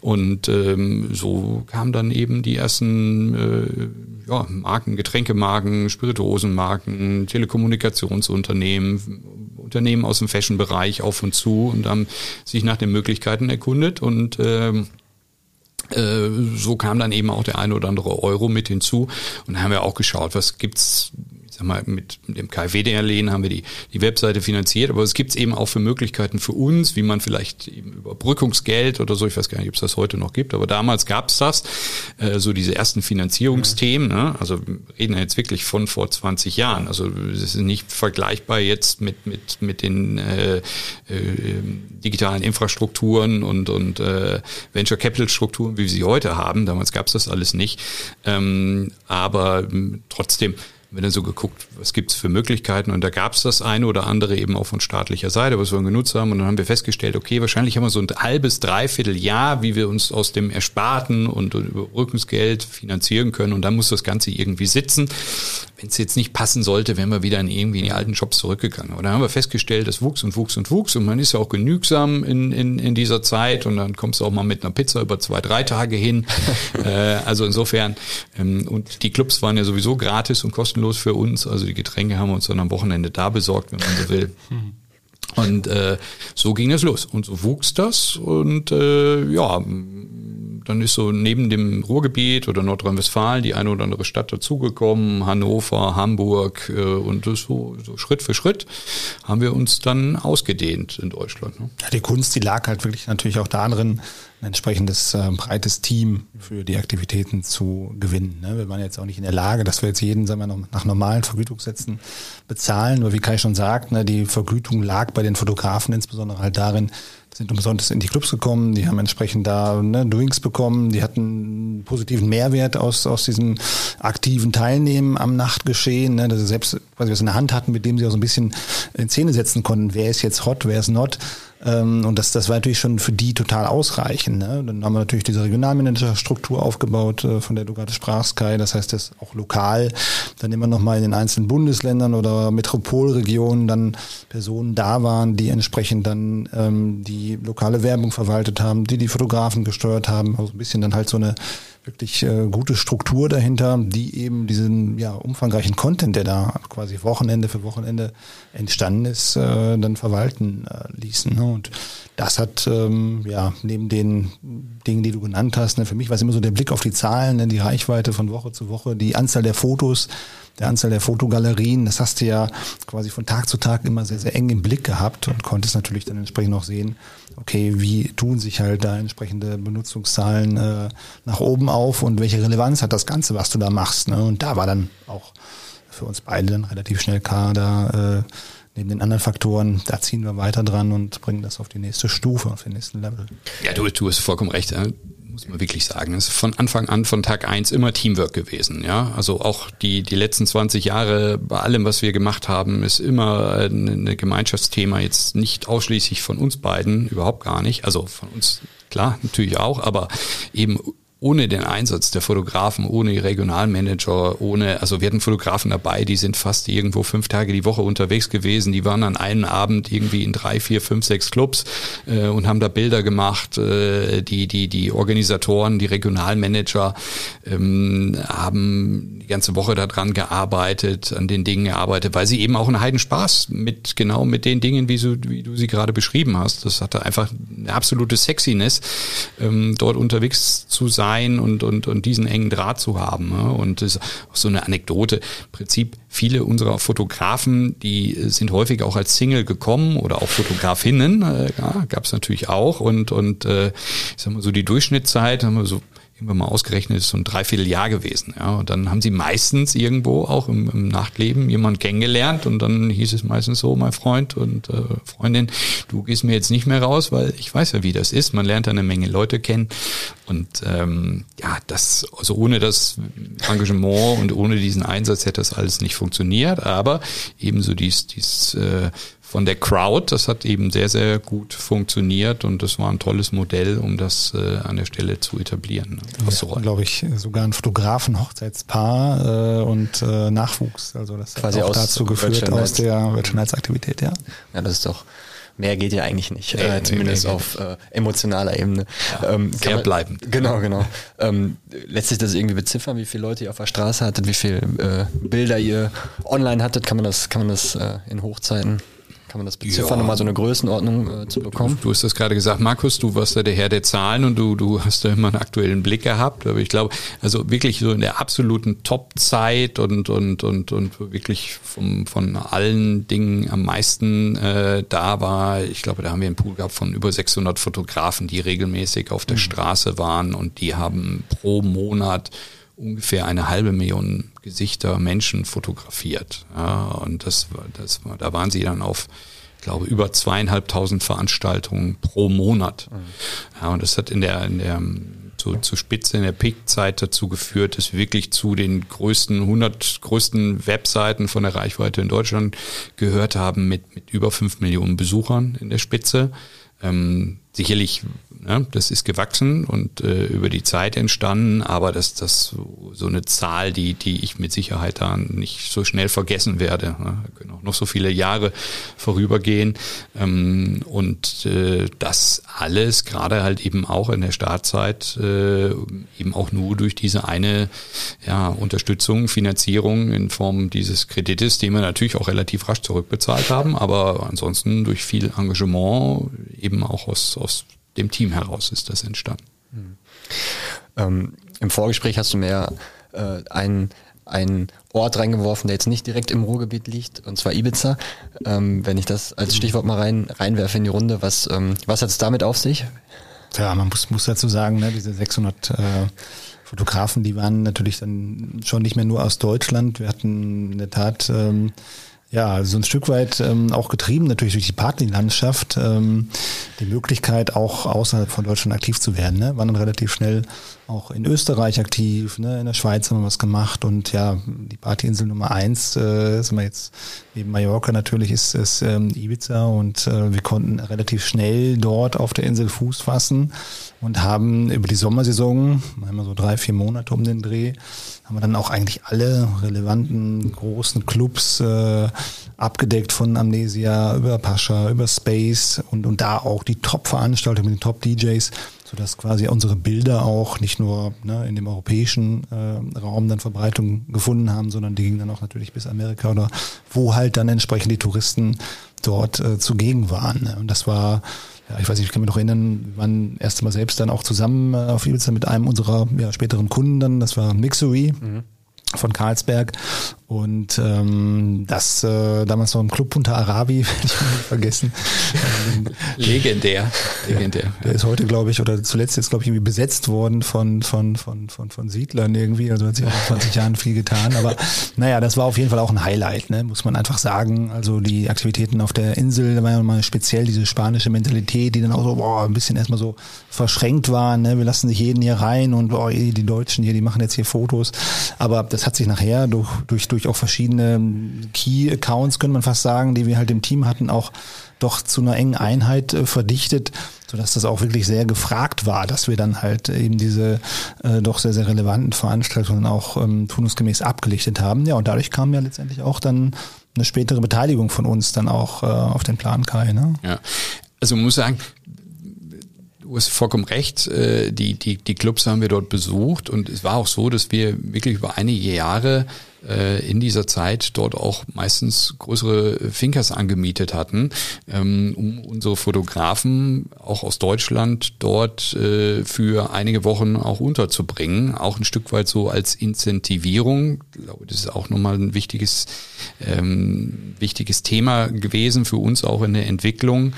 Und ähm, so kamen dann eben die ersten äh, ja, Marken, Getränkemarken, Spirituosenmarken, Telekommunikationsunternehmen, Unternehmen aus dem Fashion-Bereich auf und zu und haben sich nach den Möglichkeiten erkundet und ähm, äh, so kam dann eben auch der eine oder andere Euro mit hinzu. Und haben wir auch geschaut, was gibt's sag mal, mit dem KfW-Darlehen haben wir die, die Webseite finanziert, aber es gibt eben auch für Möglichkeiten für uns, wie man vielleicht eben Überbrückungsgeld oder so, ich weiß gar nicht, ob es das heute noch gibt, aber damals gab es das, äh, so diese ersten Finanzierungsthemen, ne? also wir reden ja jetzt wirklich von vor 20 Jahren, also es ist nicht vergleichbar jetzt mit, mit, mit den äh, äh, digitalen Infrastrukturen und, und äh, Venture Capital Strukturen, wie wir sie heute haben, damals gab es das alles nicht, ähm, aber ähm, trotzdem, wir dann so geguckt, was gibt's für Möglichkeiten und da gab's das eine oder andere eben auch von staatlicher Seite, was wir genutzt haben und dann haben wir festgestellt, okay, wahrscheinlich haben wir so ein halbes, dreiviertel Jahr, wie wir uns aus dem Ersparten und Überbrückungsgeld finanzieren können und dann muss das Ganze irgendwie sitzen. Wenn es jetzt nicht passen sollte, wären wir wieder in irgendwie in die alten Jobs zurückgegangen. Aber dann haben wir festgestellt, das wuchs und wuchs und wuchs und man ist ja auch genügsam in, in, in dieser Zeit und dann kommst du auch mal mit einer Pizza über zwei, drei Tage hin. [LAUGHS] äh, also insofern, ähm, und die Clubs waren ja sowieso gratis und kostenlos für uns. Also die Getränke haben wir uns dann am Wochenende da besorgt, wenn man so will. [LAUGHS] Und äh, so ging es los. Und so wuchs das. Und äh, ja, dann ist so neben dem Ruhrgebiet oder Nordrhein-Westfalen die eine oder andere Stadt dazugekommen, Hannover, Hamburg äh, und so, so Schritt für Schritt haben wir uns dann ausgedehnt in Deutschland. Ne? Ja, die Kunst, die lag halt wirklich natürlich auch darin, ein entsprechendes äh, breites Team für die Aktivitäten zu gewinnen. Ne? Wir waren jetzt auch nicht in der Lage, dass wir jetzt jeden, sagen wir, noch nach normalen Vergütungssätzen bezahlen. Nur wie Kai schon sagt, ne, die Vergütung lag bei den Fotografen insbesondere halt darin, sind umsonst in die Clubs gekommen, die haben entsprechend da ne, Doings bekommen, die hatten einen positiven Mehrwert aus, aus diesem aktiven Teilnehmen am Nachtgeschehen, ne, dass sie selbst quasi was in der Hand hatten, mit dem sie auch so ein bisschen in Szene setzen konnten, wer ist jetzt hot, wer ist not. Ähm, und das, das war natürlich schon für die total ausreichend. Ne? Dann haben wir natürlich diese Regionalmanagerstruktur aufgebaut, äh, von der du gerade sprachst, Kai. Das heißt, das auch lokal, dann immer noch mal in den einzelnen Bundesländern oder Metropolregionen dann Personen da waren, die entsprechend dann ähm, die lokale Werbung verwaltet haben, die die Fotografen gesteuert haben. Also ein bisschen dann halt so eine wirklich äh, gute Struktur dahinter, die eben diesen ja, umfangreichen Content, der da quasi Wochenende für Wochenende entstanden ist, äh, dann verwalten äh, ließen. Ne? Und das hat ähm, ja neben den Dingen, die du genannt hast, ne, für mich war es immer so der Blick auf die Zahlen, ne, die Reichweite von Woche zu Woche, die Anzahl der Fotos, der Anzahl der Fotogalerien, das hast du ja quasi von Tag zu Tag immer sehr, sehr eng im Blick gehabt und konntest natürlich dann entsprechend auch sehen, okay, wie tun sich halt da entsprechende Benutzungszahlen äh, nach oben auf und welche Relevanz hat das Ganze, was du da machst. Ne? Und da war dann auch für uns beide dann relativ schnell klar, da äh, neben den anderen Faktoren, da ziehen wir weiter dran und bringen das auf die nächste Stufe, auf den nächsten Level. Ja, du, du hast vollkommen recht. Ja muss man wirklich sagen. Es ist von Anfang an, von Tag eins immer Teamwork gewesen. Ja, also auch die, die letzten 20 Jahre bei allem, was wir gemacht haben, ist immer ein, ein Gemeinschaftsthema. Jetzt nicht ausschließlich von uns beiden, überhaupt gar nicht. Also von uns, klar, natürlich auch, aber eben ohne den Einsatz der Fotografen, ohne Regionalmanager, ohne, also wir hatten Fotografen dabei, die sind fast irgendwo fünf Tage die Woche unterwegs gewesen, die waren an einem Abend irgendwie in drei, vier, fünf, sechs Clubs äh, und haben da Bilder gemacht. Äh, die, die, die Organisatoren, die Regionalmanager ähm, haben die ganze Woche daran gearbeitet, an den Dingen gearbeitet, weil sie eben auch einen Heiden Spaß mit, genau mit den Dingen, wie, so, wie du sie gerade beschrieben hast. Das hatte einfach eine absolute Sexiness, ähm, dort unterwegs zu sein sein und, und, und diesen engen Draht zu haben. Ne? Und das ist auch so eine Anekdote. Im Prinzip viele unserer Fotografen, die sind häufig auch als Single gekommen oder auch Fotografinnen, äh, ja, gab es natürlich auch. Und, und äh, ich sag mal so die Durchschnittszeit haben wir so irgendwann mal ausgerechnet, ist so ein Dreivierteljahr gewesen. Ja, und dann haben sie meistens irgendwo auch im, im Nachtleben jemand kennengelernt und dann hieß es meistens so, mein Freund und äh, Freundin, du gehst mir jetzt nicht mehr raus, weil ich weiß ja, wie das ist. Man lernt eine Menge Leute kennen und ähm, ja, das, also ohne das Engagement und ohne diesen Einsatz hätte das alles nicht funktioniert, aber ebenso dies, dies äh, von der Crowd. Das hat eben sehr, sehr gut funktioniert und das war ein tolles Modell, um das äh, an der Stelle zu etablieren. Ne? Ja, glaube ich, sogar ein Fotografen, Hochzeitspaar äh, und äh, Nachwuchs. Also das Quasi hat auch dazu geführt aus der Virtual ja. Ja, das ist doch mehr geht ja eigentlich nicht, nee, äh, zumindest nee, auf äh, emotionaler Ebene. Ja, ähm, sehr bleibend. Genau, genau. Ähm, letztlich das irgendwie beziffern, wie viele Leute ihr auf der Straße hattet, wie viele äh, Bilder ihr online hattet, kann man das, kann man das äh, in Hochzeiten Kann man das beziffern, ja. um mal so eine Größenordnung äh, zu bekommen? Du, du, hast das gerade gesagt, Markus, du warst ja der Herr der Zahlen und du, du hast da immer einen aktuellen Blick gehabt. Aber ich glaube, also wirklich so in der absoluten Top-Zeit und, und, und, und wirklich vom, von allen Dingen am meisten äh, da war, ich glaube, da haben wir einen Pool gehabt von über 600 Fotografen, die regelmäßig auf der mhm. Straße waren und die haben pro Monat ungefähr eine halbe Million Gesichter Menschen fotografiert. Ja, und das, das, da waren sie dann auf, ich glaube, über zweieinhalbtausend Veranstaltungen pro Monat. Mhm. Ja, und das hat in der, in der zu, zu Spitze in der Peakzeit dazu geführt, dass wir wirklich zu den größten 100 größten Webseiten von der Reichweite in Deutschland gehört haben mit, mit über fünf Millionen Besuchern in der Spitze. Ähm, sicherlich ja, das ist gewachsen und äh, über die Zeit entstanden, aber das, das so eine Zahl, die, die ich mit Sicherheit da nicht so schnell vergessen werde. Ja, können auch noch so viele Jahre vorübergehen. Ähm, und äh, das alles, gerade halt eben auch in der Startzeit, äh, eben auch nur durch diese eine ja, Unterstützung, Finanzierung in Form dieses Kredites, den wir natürlich auch relativ rasch zurückbezahlt haben, aber ansonsten durch viel Engagement eben auch aus, aus dem Team heraus ist das entstanden. Mhm. Ähm, Im Vorgespräch hast du mir äh, einen, einen Ort reingeworfen, der jetzt nicht direkt im Ruhrgebiet liegt, und zwar Ibiza. Ähm, wenn ich das als. Stichwort mal rein, reinwerfe in die Runde, was, ähm, was hat es damit auf sich? Ja, man muss, muss dazu sagen, ne, diese 600 äh, Fotografen, die waren natürlich dann schon nicht mehr nur aus Deutschland. Wir hatten in der Tat ähm, ja, so ein Stück weit ähm, auch getrieben natürlich durch die Partylandschaft, ähm, die Möglichkeit auch außerhalb von Deutschland aktiv zu werden. Ne? Waren dann relativ schnell auch in Österreich aktiv, ne? in der Schweiz haben wir was gemacht und ja, die Partyinsel Nummer eins, äh, sind wir jetzt neben Mallorca natürlich ist es ähm, Ibiza und äh, wir konnten relativ schnell dort auf der Insel Fuß fassen und haben über die Sommersaison, einmal so drei, vier Monate um den Dreh, haben wir dann auch eigentlich alle relevanten großen Clubs äh, abgedeckt von Amnesia über Pascha, über Space und, und da auch die Top-Veranstalter mit den Top-DJs, sodass quasi unsere Bilder auch nicht nur ne, in dem europäischen äh, Raum dann Verbreitung gefunden haben, sondern die gingen dann auch natürlich bis Amerika oder wo halt dann entsprechend die Touristen dort äh, zugegen waren. Ne? Und das war ja, ich weiß nicht, ich kann mich noch erinnern, wir waren erst mal selbst dann auch zusammen äh, auf Ibiza mit einem unserer ja, späteren Kunden dann, das war Mixery. Mhm von Karlsberg und ähm, das äh, damals noch im Club unter Arabi, [LAUGHS] werde ich nicht vergessen. [LAUGHS] legendär, legendär. Ja, der ist heute, glaube ich, oder zuletzt jetzt, glaube ich, irgendwie besetzt worden von, von, von, von, von Siedlern irgendwie. Also hat sich auch in 20 [LAUGHS] Jahren viel getan. Aber naja, das war auf jeden Fall auch ein Highlight, ne? muss man einfach sagen. Also die Aktivitäten auf der Insel, da war ja mal speziell diese spanische Mentalität, die dann auch so boah, ein bisschen erstmal so verschränkt war. Ne? Wir lassen sich jeden hier rein und boah, die Deutschen hier, die machen jetzt hier Fotos. Aber das hat sich nachher durch, durch, durch auch verschiedene Key-Accounts, könnte man fast sagen, die wir halt im Team hatten, auch doch zu einer engen Einheit äh, verdichtet, sodass das auch wirklich sehr gefragt war, dass wir dann halt eben diese äh, doch sehr, sehr relevanten Veranstaltungen auch ähm, turnusgemäß abgelichtet haben. Ja, und dadurch kam ja letztendlich auch dann eine spätere Beteiligung von uns dann auch äh, auf den Plan Kai. Ne? Ja, also man muss sagen, Du hast vollkommen recht. Äh, die, die, die Clubs haben wir dort besucht und es war auch so, dass wir wirklich über einige Jahre in dieser Zeit dort auch meistens größere Finkers angemietet hatten, ähm, um unsere Fotografen auch aus Deutschland dort äh, für einige Wochen auch unterzubringen. Auch ein Stück weit so als Incentivierung. Ich glaube, das ist auch nochmal ein wichtiges, ähm, wichtiges Thema gewesen für uns auch in der Entwicklung.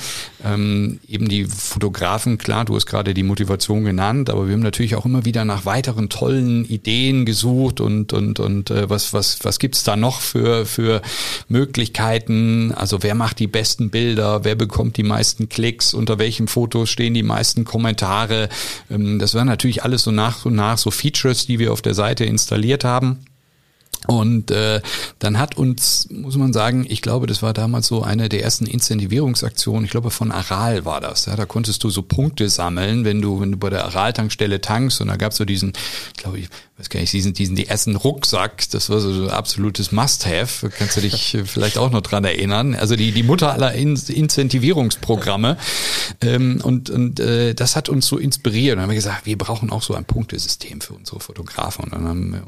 Ähm, eben die Fotografen, klar, du hast gerade die Motivation genannt, aber wir haben natürlich auch immer wieder nach weiteren tollen Ideen gesucht und, und, und äh, was, was, was gibt's da noch für, für Möglichkeiten? Also wer macht die besten Bilder? Wer bekommt die meisten Klicks? Unter welchen Fotos stehen die meisten Kommentare? Ähm, das waren natürlich alles so nach und nach so Features, die wir auf der Seite installiert haben. Und äh, dann hat uns, muss man sagen, ich glaube, das war damals so eine der ersten Incentivierungsaktionen, ich glaube von Aral war das. Ja, da konntest du so Punkte sammeln, wenn du, wenn du bei der Aral-Tankstelle tankst und da gab's so diesen, glaube ich, weiß gar nicht, diesen, diesen die ersten Rucksack, das war so ein absolutes Must-Have. Kannst du dich [LAUGHS] vielleicht auch noch dran erinnern? Also die, die Mutter aller In Incentivierungsprogramme. Ähm, und und äh, das hat uns so inspiriert. Und dann haben wir gesagt, wir brauchen auch so ein Punktesystem für unsere Fotografen. Und dann haben wir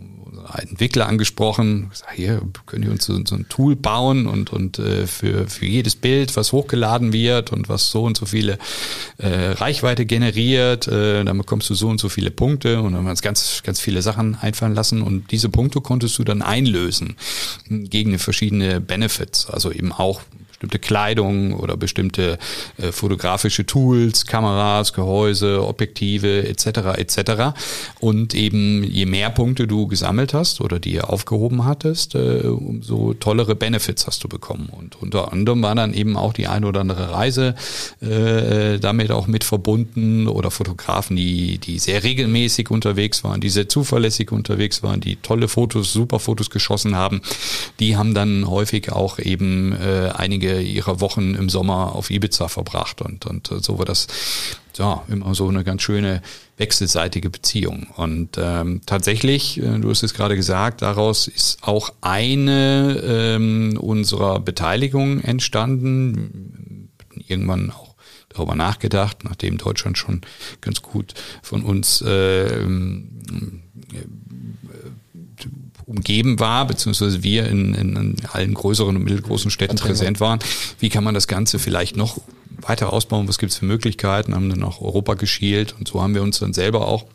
Entwickler angesprochen, sag, hier könnt ihr uns so, so, ein Tool bauen und, und äh, für, für jedes Bild, was hochgeladen wird und was so und so viele äh, Reichweite generiert, äh, dann bekommst du so und so viele Punkte und dann haben wir uns ganz, ganz viele Sachen einfallen lassen und diese Punkte konntest du dann einlösen gegen verschiedene Benefits, also eben auch bestimmte Kleidung oder bestimmte äh, fotografische Tools, Kameras, Gehäuse, Objektive etc. etc. Und eben je mehr Punkte du gesammelt hast oder die aufgehoben hattest, äh, umso tollere Benefits hast du bekommen. Und unter anderem war dann eben auch die eine oder andere Reise äh, damit auch mit verbunden oder Fotografen, die, die sehr regelmäßig unterwegs waren, die sehr zuverlässig unterwegs waren, die tolle Fotos, super Fotos geschossen haben, die haben dann häufig auch eben äh, einige ihrer Wochen im Sommer auf Ibiza verbracht und, und so war das ja immer so eine ganz schöne wechselseitige Beziehung. Und ähm, tatsächlich, äh, du hast es gerade gesagt, daraus ist auch eine ähm, unserer Beteiligungen entstanden. Irgendwann auch darüber nachgedacht, nachdem Deutschland schon ganz gut von uns äh, umgeben war, beziehungsweise wir in, in allen größeren und mittelgroßen Städten präsent waren. Wie kann man das Ganze vielleicht noch weiter ausbauen? Was gibt es für Möglichkeiten? Haben dann auch Europa geschielt und so haben wir uns dann selber auch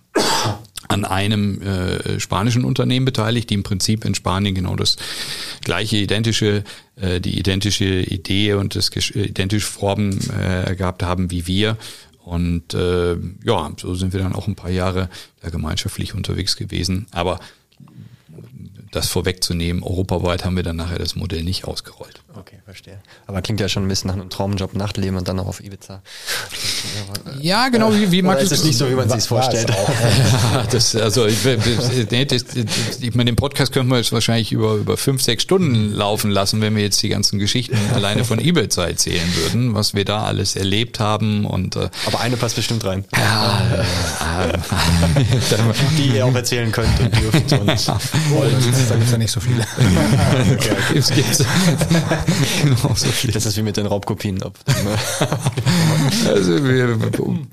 an einem äh, spanischen Unternehmen beteiligt, die im Prinzip in Spanien genau das gleiche identische, äh, die identische Idee und das identische Vorben äh, gehabt haben wie wir. Und äh, ja, so sind wir dann auch ein paar Jahre da gemeinschaftlich unterwegs gewesen. Aber das vorwegzunehmen, europaweit haben wir dann nachher das Modell nicht ausgerollt. Okay, verstehe. Aber klingt ja schon ein bisschen nach einem Traumjob, Nachtleben und dann noch auf Ibiza. Ja, genau, wie, wie man ist es nicht so, wie man sich vorstellt. [LAUGHS] das, also, ich, nee, das, ich meine, den Podcast können wir jetzt wahrscheinlich über, über fünf, sechs Stunden laufen lassen, wenn wir jetzt die ganzen Geschichten [LAUGHS] alleine von Ibiza erzählen würden, was wir da alles erlebt haben und. Äh, Aber eine passt bestimmt rein. Ja, [LAUGHS] die ihr auch erzählen könnt und dürft und wollt. Da gibt es ja nicht so viele. okay, gibt's. [LAUGHS] genau, so viel. Das ist wie mit den Raubkopien. also wir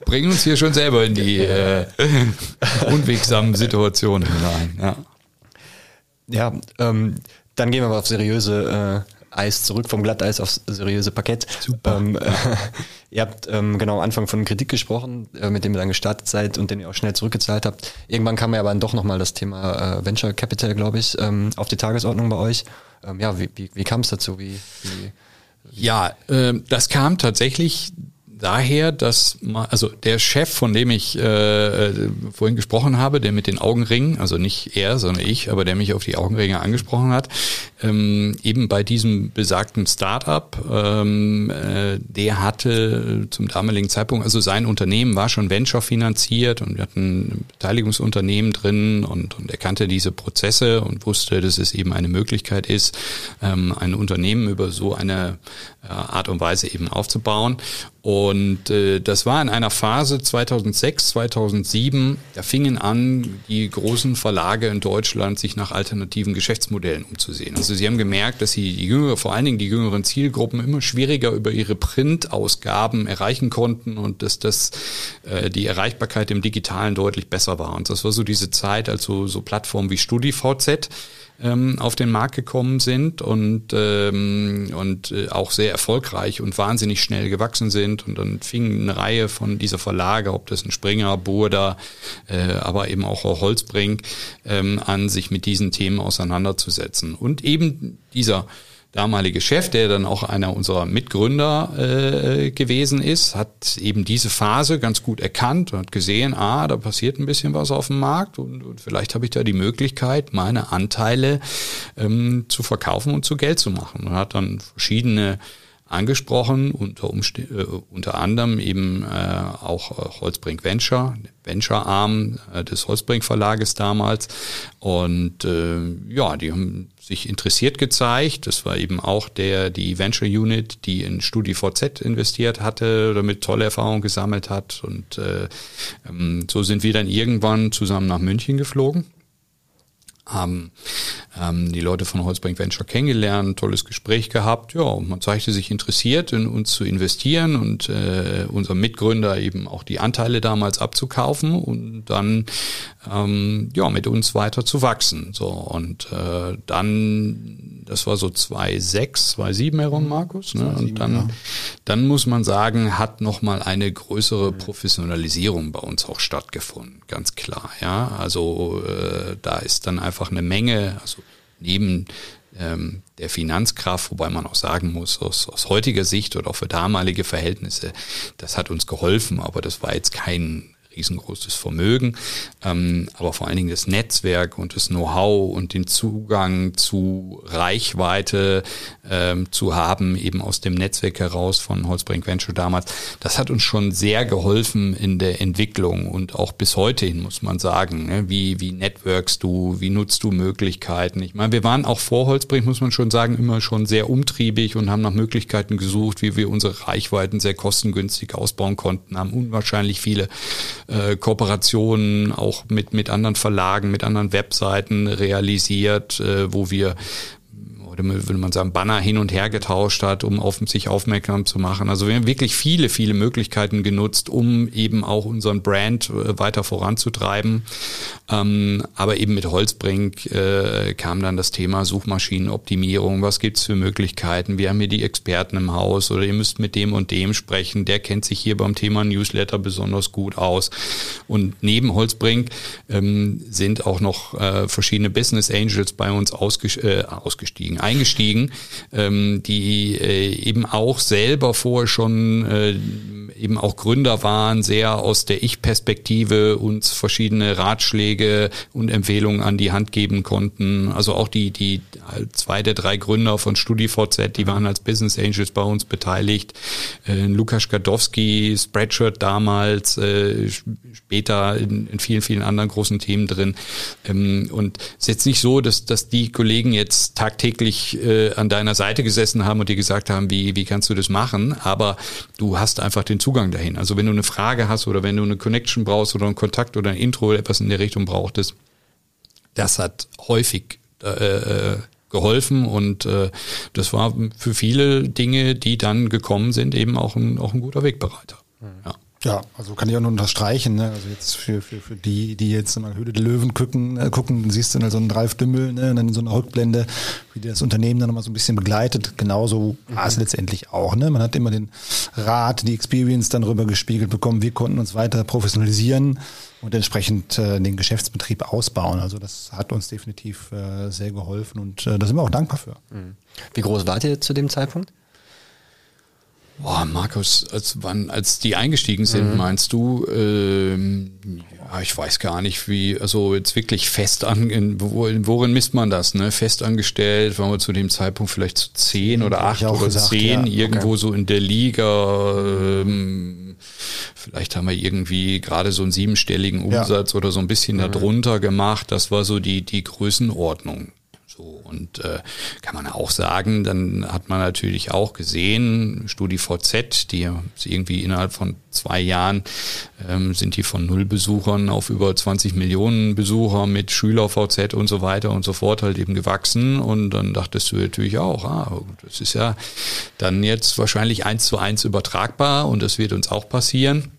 bringen uns hier schon selber in die äh, unwegsamen Situationen hinein. Ja, ja ähm, dann gehen wir mal auf seriöse äh, Eis zurück, vom Glatteis aufs seriöse Parkett. Super. Ähm, äh, [LAUGHS] ihr habt ähm, genau am Anfang von Kritik gesprochen, äh, mit dem ihr dann gestartet seid und den ihr auch schnell zurückgezahlt habt. Irgendwann kam ja aber dann doch nochmal das Thema äh, Venture Capital, glaube ich, ähm, auf die Tagesordnung bei euch. Ähm, ja, wie, wie, wie kam es dazu? Wie, wie, ja, äh, das kam tatsächlich daher, dass man, also der Chef, von dem ich äh, äh, vorhin gesprochen habe, der mit den Augenringen, also nicht er, sondern ich, aber der mich auf die Augenringe angesprochen hat, ähm, eben bei diesem besagten Startup, ähm, äh, der hatte zum damaligen Zeitpunkt, also sein Unternehmen war schon Venture finanziert und wir hatten ein Beteiligungsunternehmen drin und, und er kannte diese Prozesse und wusste, dass es eben eine Möglichkeit ist, ähm, ein Unternehmen über so eine äh, Art und Weise eben aufzubauen. Und äh, das war in einer Phase 2006, 2007, da fingen an, die großen Verlage in Deutschland sich nach alternativen Geschäftsmodellen umzusehen. Also sie haben gemerkt, dass sie die jüngere, vor allen Dingen die jüngeren Zielgruppen immer schwieriger über ihre Printausgaben erreichen konnten und dass das äh, die Erreichbarkeit im Digitalen deutlich besser war. Und das war so diese Zeit, also so Plattformen wie StudiVZ, ähm, auf den Markt gekommen sind und, ähm, und äh, auch sehr erfolgreich und wahnsinnig schnell gewachsen sind. Und dann fing eine Reihe von dieser Verlage, ob das ein Springer, Burda, äh, aber eben auch Holzbrink, ähm, an, sich mit diesen Themen auseinanderzusetzen. Und eben dieser damalige Chef, der dann auch einer unserer Mitgründer äh, gewesen ist, hat eben diese Phase ganz gut erkannt und hat gesehen, ah, da passiert ein bisschen was auf dem Markt und, und vielleicht habe ich da die Möglichkeit, meine Anteile ähm, zu verkaufen und zu Geld zu machen. Und hat dann verschiedene angesprochen, unter, Umste äh, unter anderem eben äh, auch äh, Holzbrink Venture, Venture-Arm äh, des Holzbrink Verlages damals. Und äh, ja, die haben sich interessiert gezeigt. Das war eben auch der, die Venture Unit, die in StudiVZ investiert hatte, damit tolle Erfahrungen gesammelt hat. Und äh, ähm, so sind wir dann irgendwann zusammen nach München geflogen haben ähm, die Leute von Holzbrink Venture kennengelernt, tolles Gespräch gehabt. Ja, man zeigte sich interessiert, in uns zu investieren und äh, unser Mitgründer eben auch die Anteile damals abzukaufen. Und dann ähm, ja, mit uns weiter zu wachsen. So und äh, dann, das war so 2,6, 2,7 herum, Markus. Ne? Und dann, ja. dann muss man sagen, hat nochmal eine größere Professionalisierung bei uns auch stattgefunden, ganz klar. Ja, also äh, da ist dann einfach eine Menge, also neben ähm, der Finanzkraft, wobei man auch sagen muss, aus, aus heutiger Sicht oder auch für damalige Verhältnisse, das hat uns geholfen, aber das war jetzt kein riesengroßes Vermögen, ähm, aber vor allen Dingen das Netzwerk und das Know-how und den Zugang zu Reichweite ähm, zu haben, eben aus dem Netzwerk heraus von Holzbrink Venture damals, das hat uns schon sehr geholfen in der Entwicklung und auch bis heute hin, muss man sagen. Ne? Wie, wie networkst du, wie nutzt du Möglichkeiten? Ich meine, wir waren auch vor Holzbrink, muss man schon sagen, immer schon sehr umtriebig und haben nach Möglichkeiten gesucht, wie wir unsere Reichweiten sehr kostengünstig ausbauen konnten, haben unwahrscheinlich viele äh, Kooperationen auch mit, mit anderen Verlagen, mit anderen Webseiten realisiert, äh, wo wir oder würde man sagen, Banner hin und her getauscht hat, um auf sich aufmerksam zu machen. Also wir haben wirklich viele, viele Möglichkeiten genutzt, um eben auch unseren Brand äh, weiter voranzutreiben. Ähm, aber eben mit Holzbrink äh, kam dann das Thema Suchmaschinenoptimierung. Was gibt's für Möglichkeiten? Wir haben hier die Experten im Haus oder ihr müsst mit dem und dem sprechen. Der kennt sich hier beim Thema Newsletter besonders gut aus. Und neben Holzbrink ähm, sind auch noch äh, verschiedene Business Angels bei uns ausges äh, ausgestiegen, eingestiegen, ähm, die äh, eben auch selber vorher schon äh, eben auch Gründer waren, sehr aus der Ich-Perspektive uns verschiedene Ratschläge und Empfehlungen an die Hand geben konnten. Also auch die, die zwei der drei Gründer von StudiVZ, die waren als Business Angels bei uns beteiligt. Äh, Lukas Gadowski, Spreadshirt damals, äh, später in, in, vielen, vielen anderen großen Themen drin. Ähm, und es ist jetzt nicht so, dass, dass die Kollegen jetzt tagtäglich äh, an deiner Seite gesessen haben und dir gesagt haben, wie, wie kannst du das machen? Aber du hast einfach den Zugang Zugang dahin. Also wenn du eine Frage hast oder wenn du eine Connection brauchst oder einen Kontakt oder ein Intro oder etwas in der Richtung brauchtest, das hat häufig äh, äh, geholfen und äh, das war für viele Dinge, die dann gekommen sind, eben auch ein, auch ein guter Wegbereiter. Mhm. Ja. Ja, also kann ich auch nur unterstreichen. Ne? Also jetzt für, für, für die, die jetzt mal Höhle der Löwen gucken, äh, gucken, siehst du dann so einen Ralf Dümmel ne? und dann so eine Rückblende, wie das Unternehmen dann nochmal so ein bisschen begleitet. Genauso mhm. war es letztendlich auch. Ne? Man hat immer den Rat, die Experience dann rüber gespiegelt bekommen. Wir konnten uns weiter professionalisieren und entsprechend äh, den Geschäftsbetrieb ausbauen. Also das hat uns definitiv äh, sehr geholfen und äh, da sind wir auch dankbar für. Mhm. Wie groß wart ihr zu dem Zeitpunkt? Boah, Markus, als wann, als die eingestiegen sind, mhm. meinst du? Ähm, ja, ich weiß gar nicht, wie, also jetzt wirklich fest an, in, worin misst man das, ne? Fest angestellt, waren wir zu dem Zeitpunkt vielleicht zu zehn oder acht oder gesagt, zehn, ja. irgendwo okay. so in der Liga. Ähm, vielleicht haben wir irgendwie gerade so einen siebenstelligen Umsatz ja. oder so ein bisschen mhm. darunter gemacht. Das war so die, die Größenordnung. So, und äh, kann man auch sagen, dann hat man natürlich auch gesehen, StudiVZ, die irgendwie innerhalb von zwei Jahren ähm, sind die von null Besuchern auf über 20 Millionen Besucher mit SchülerVZ und so weiter und so fort halt eben gewachsen. Und dann dachtest du natürlich auch, ah, das ist ja dann jetzt wahrscheinlich eins zu eins übertragbar und das wird uns auch passieren.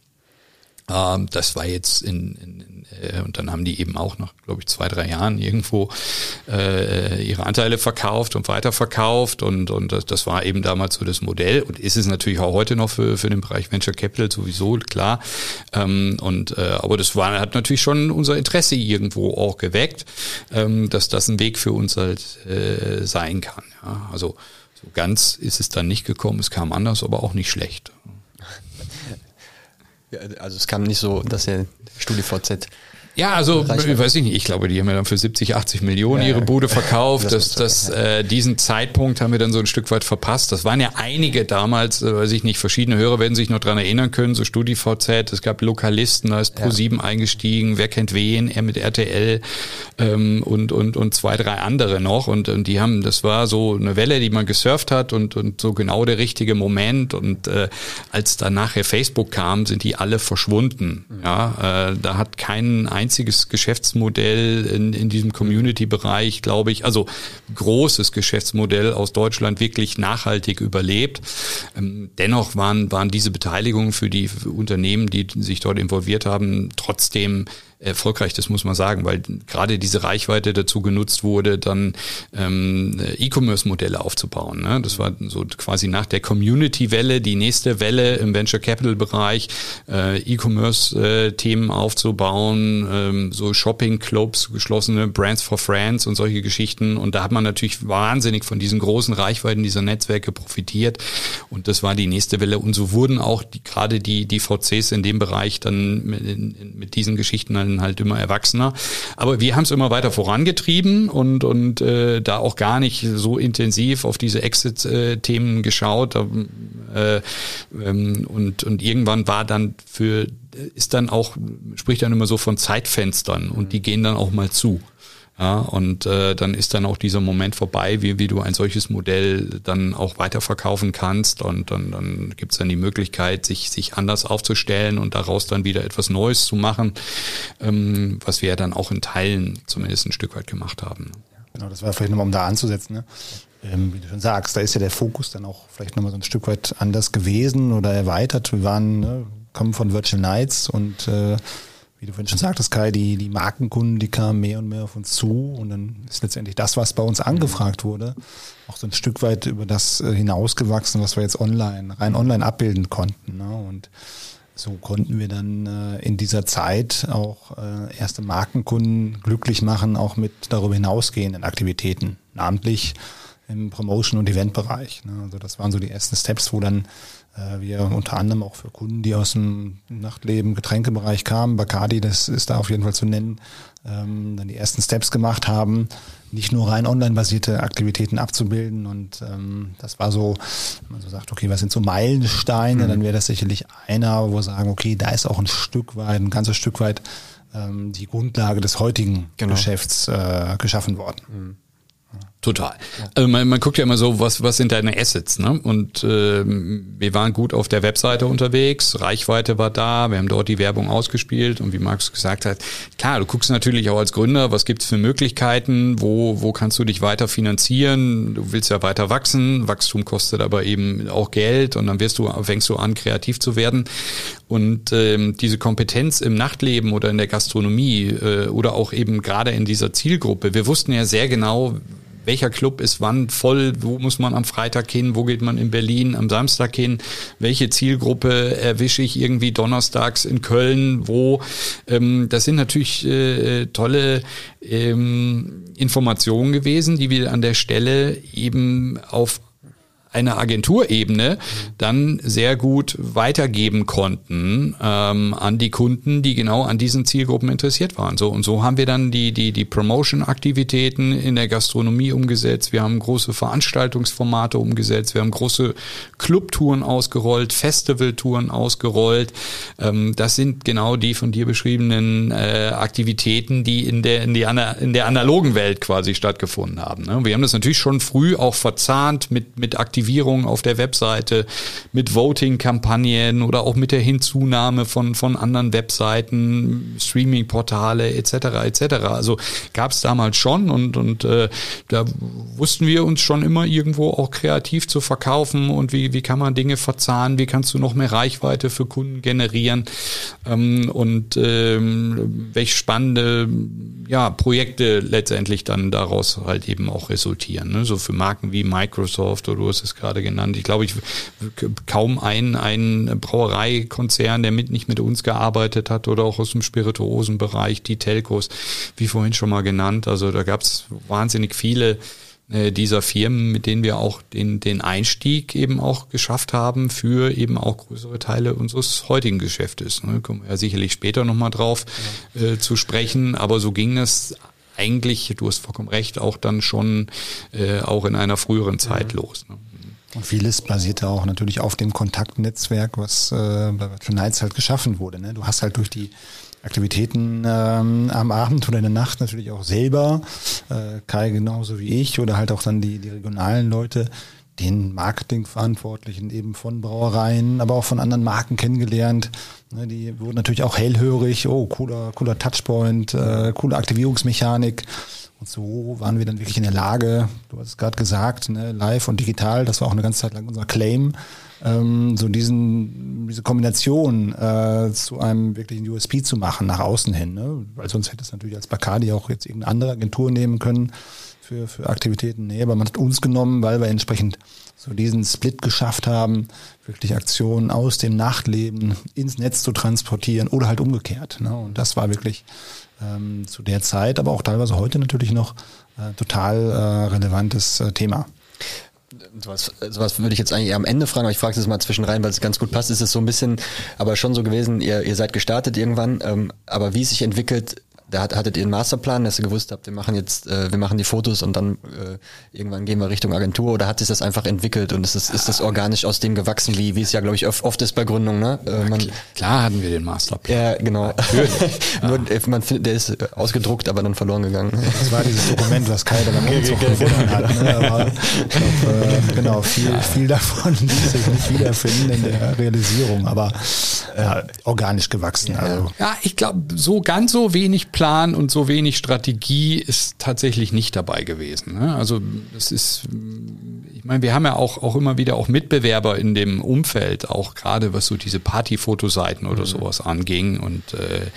Ähm, das war jetzt in, in, äh, und dann haben die eben auch nach, glaube ich, zwei, drei Jahren irgendwo äh, ihre Anteile verkauft und weiterverkauft und, und das, das war eben damals so das Modell und ist es natürlich auch heute noch für, für den Bereich Venture Capital sowieso, klar. Ähm, und äh, aber das war, hat natürlich schon unser Interesse irgendwo auch geweckt, ähm, dass das ein Weg für uns halt äh, sein kann. Ja? Also so ganz ist es dann nicht gekommen, es kam anders, aber auch nicht schlecht. also es kam nicht so, dass der StudiVZ ja, also ich weiß ich nicht, ich glaube, die haben ja dann für 70, 80 Millionen ja, ihre Bude verkauft. das, das, äh, diesen Zeitpunkt haben wir dann so ein Stück weit verpasst. Das waren ja einige damals, äh, weiß ich nicht, verschiedene Hörer werden sich noch dran erinnern können, so StudiVZ, es gab Lokalisten, da ist Pro7 ja. eingestiegen, wer kennt wen, er mit RTL ähm, und, und, und zwei, drei andere noch. Und, und die haben, das war so eine Welle, die man gesurft hat und, und so genau der richtige Moment. Und äh, als dann nachher Facebook kam, sind die alle verschwunden. Ja, äh, da hat keinen einziges Geschäftsmodell in, in diesem Community-Bereich, glaube ich, also großes Geschäftsmodell aus Deutschland wirklich nachhaltig überlebt. Ähm, dennoch waren, waren diese Beteiligungen für die Unternehmen, die sich dort involviert haben, trotzdem erfolgreich, das muss man sagen, weil gerade diese Reichweite dazu genutzt wurde, dann ähm, E-Commerce-Modelle aufzubauen. Ne? Das war so quasi nach der Community-Welle die nächste Welle im Venture Capital-Bereich, äh, E-Commerce-Themen aufzubauen, ähm, so Shopping-Clubs, geschlossene Brands for Friends und solche Geschichten. Und da hat man natürlich wahnsinnig von diesen großen Reichweiten dieser Netzwerke profitiert. Und das war die nächste Welle. Und so wurden auch die, gerade die, die VCs in dem Bereich dann mit, mit diesen Geschichten dann halt immer erwachsener. Aber wir haben es immer weiter vorangetrieben und, und äh, da auch gar nicht so intensiv auf diese Exit-Themen geschaut. Äh, ähm, und, und irgendwann war dann für, ist dann auch, spricht dann immer so von Zeitfenstern und die gehen dann auch mal zu. Ja, und äh, dann ist dann auch dieser Moment vorbei, wie, wie du ein solches Modell dann auch weiterverkaufen kannst. Und dann, dann gibt es dann die Möglichkeit, sich, sich anders aufzustellen und daraus dann wieder etwas Neues zu machen, ähm, was wir ja dann auch in Teilen zumindest ein Stück weit gemacht haben. Genau, das war vielleicht nochmal, um da anzusetzen. Ne? Ähm, wie du schon sagst, da ist ja der Fokus dann auch vielleicht nochmal so ein Stück weit anders gewesen oder erweitert. Wir waren, ne, kommen von Virtual Nights und äh, wie du vorhin schon sagtest, Kai, die, die Markenkunden, die kamen mehr und mehr auf uns zu und dann ist letztendlich das, was bei uns angefragt wurde, auch so ein Stück weit über das äh, hinausgewachsen, was wir jetzt online, rein online abbilden konnten. Ne? Und so konnten wir dann äh, in dieser Zeit auch äh, erste Markenkunden glücklich machen, auch mit darüber hinausgehenden Aktivitäten, namentlich im Promotion- und Eventbereich. Ne? Also das waren so die ersten Steps, wo dann wir unter anderem auch für Kunden, die aus dem Nachtleben, Getränkebereich kamen, Bacardi, das ist da auf jeden Fall zu nennen, ähm, dann die ersten Steps gemacht haben, nicht nur rein online-basierte Aktivitäten abzubilden. Und ähm, das war so, wenn man so sagt, okay, was sind so Meilensteine, mhm. dann wäre das sicherlich einer, wo wir sagen, okay, da ist auch ein Stück weit, ein ganzes Stück weit ähm, die Grundlage des heutigen genau. Geschäfts äh, geschaffen worden. Mhm. Total. Also man, man guckt ja immer so, was, was sind deine Assets, ne? Und äh, wir waren gut auf der Webseite unterwegs, Reichweite war da, wir haben dort die Werbung ausgespielt und wie Markus gesagt hat, klar, du guckst natürlich auch als Gründer, was gibt's für Möglichkeiten, wo, wo kannst du dich weiter finanzieren, du willst ja weiter wachsen, Wachstum kostet aber eben auch Geld und dann wirst du, fängst du an, kreativ zu werden. Und ähm, diese Kompetenz im Nachtleben oder in der Gastronomie äh, oder auch eben gerade in dieser Zielgruppe, wir wussten ja sehr genau, welcher Club ist wann voll, wo muss man am Freitag hin, wo geht man in Berlin am Samstag hin, welche Zielgruppe erwische ich irgendwie donnerstags in Köln, wo. Ähm, das sind natürlich äh, tolle ähm, Informationen gewesen, die wir an der Stelle eben auf einer Agenturebene dann sehr gut weitergeben konnten ähm, an die Kunden, die genau an diesen Zielgruppen interessiert waren. So und so haben wir dann die die die Promotion-Aktivitäten in der Gastronomie umgesetzt. Wir haben große Veranstaltungsformate umgesetzt. Wir haben große Clubtouren ausgerollt, Festivaltouren ausgerollt. Ähm, das sind genau die von dir beschriebenen äh, Aktivitäten, die in der in die in der analogen Welt quasi stattgefunden haben. Ne? Wir haben das natürlich schon früh auch verzahnt mit mit Aktivitäten Aktivierung auf der Webseite, mit Voting-Kampagnen oder auch mit der Hinzunahme von, von anderen Webseiten, Streaming-Portale etc. etc. Also gab es damals schon und, und äh, da wussten wir uns schon immer irgendwo auch kreativ zu verkaufen und wie, wie kann man Dinge verzahnen, wie kannst du noch mehr Reichweite für Kunden generieren ähm, und ähm, welche spannende ja, Projekte letztendlich dann daraus halt eben auch resultieren. Ne? So für Marken wie Microsoft oder du hast es es gerade genannt. Ich glaube, ich kaum ein, ein Brauereikonzern, der mit nicht mit uns gearbeitet hat oder auch aus dem Spirituosenbereich, die Telcos, wie vorhin schon mal genannt. Also da gab es wahnsinnig viele äh, dieser Firmen, mit denen wir auch den, den Einstieg eben auch geschafft haben für eben auch größere Teile unseres heutigen Geschäftes. Ne? Kommen wir ja sicherlich später nochmal drauf ja. äh, zu sprechen, aber so ging das eigentlich, du hast vollkommen recht, auch dann schon äh, auch in einer früheren Zeit mhm. los. Ne? Und vieles basierte auch natürlich auf dem Kontaktnetzwerk, was äh, bei Virtual Nights halt geschaffen wurde. Ne? Du hast halt durch die Aktivitäten ähm, am Abend oder in der Nacht natürlich auch selber, äh, Kai genauso wie ich oder halt auch dann die, die regionalen Leute, den Marketingverantwortlichen eben von Brauereien, aber auch von anderen Marken kennengelernt. Ne, die wurden natürlich auch hellhörig, oh, cooler, cooler Touchpoint, äh, coole Aktivierungsmechanik. Und so waren wir dann wirklich in der Lage, du hast es gerade gesagt, ne, live und digital, das war auch eine ganze Zeit lang unser Claim, ähm, so diesen, diese Kombination äh, zu einem wirklichen USP zu machen nach außen hin. Ne? Weil sonst hätte es natürlich als Bacardi auch jetzt irgendeine andere Agentur nehmen können für, für Aktivitäten. Nee, aber man hat uns genommen, weil wir entsprechend so diesen Split geschafft haben, wirklich Aktionen aus dem Nachtleben ins Netz zu transportieren oder halt umgekehrt. Ne? Und das war wirklich ähm, zu der Zeit, aber auch teilweise heute natürlich noch äh, total äh, relevantes äh, Thema. Sowas, sowas würde ich jetzt eigentlich am Ende fragen, aber ich frage es mal zwischen rein, weil es ganz gut passt. Ist es so ein bisschen, aber schon so gewesen, ihr, ihr seid gestartet irgendwann, ähm, aber wie es sich entwickelt, da hat, hattet ihr einen Masterplan, dass ihr gewusst habt, wir machen jetzt, äh, wir machen die Fotos und dann äh, irgendwann gehen wir Richtung Agentur oder hat sich das einfach entwickelt und ist das, ist das organisch aus dem gewachsen, wie, wie es ja, glaube ich, oft, oft ist bei Gründungen, ne? Äh, man, klar hatten wir den Masterplan. Ja, genau. [LAUGHS] Nur, ja. man findet, der ist ausgedruckt, aber dann verloren gegangen. Das war dieses Dokument, was Kai dann am Umzug gefunden hat. Ne? Aber glaub, äh, genau, viel, viel davon ließ sich nicht wiederfinden in der Realisierung, aber äh, organisch gewachsen. Also. Ja, ich glaube, so ganz so wenig Plan Plan und so wenig Strategie ist tatsächlich nicht dabei gewesen. Ne? Also das ist, ich meine, wir haben ja auch, auch immer wieder auch Mitbewerber in dem Umfeld, auch gerade was so diese Partyfotoseiten oder mhm. sowas anging. Und äh,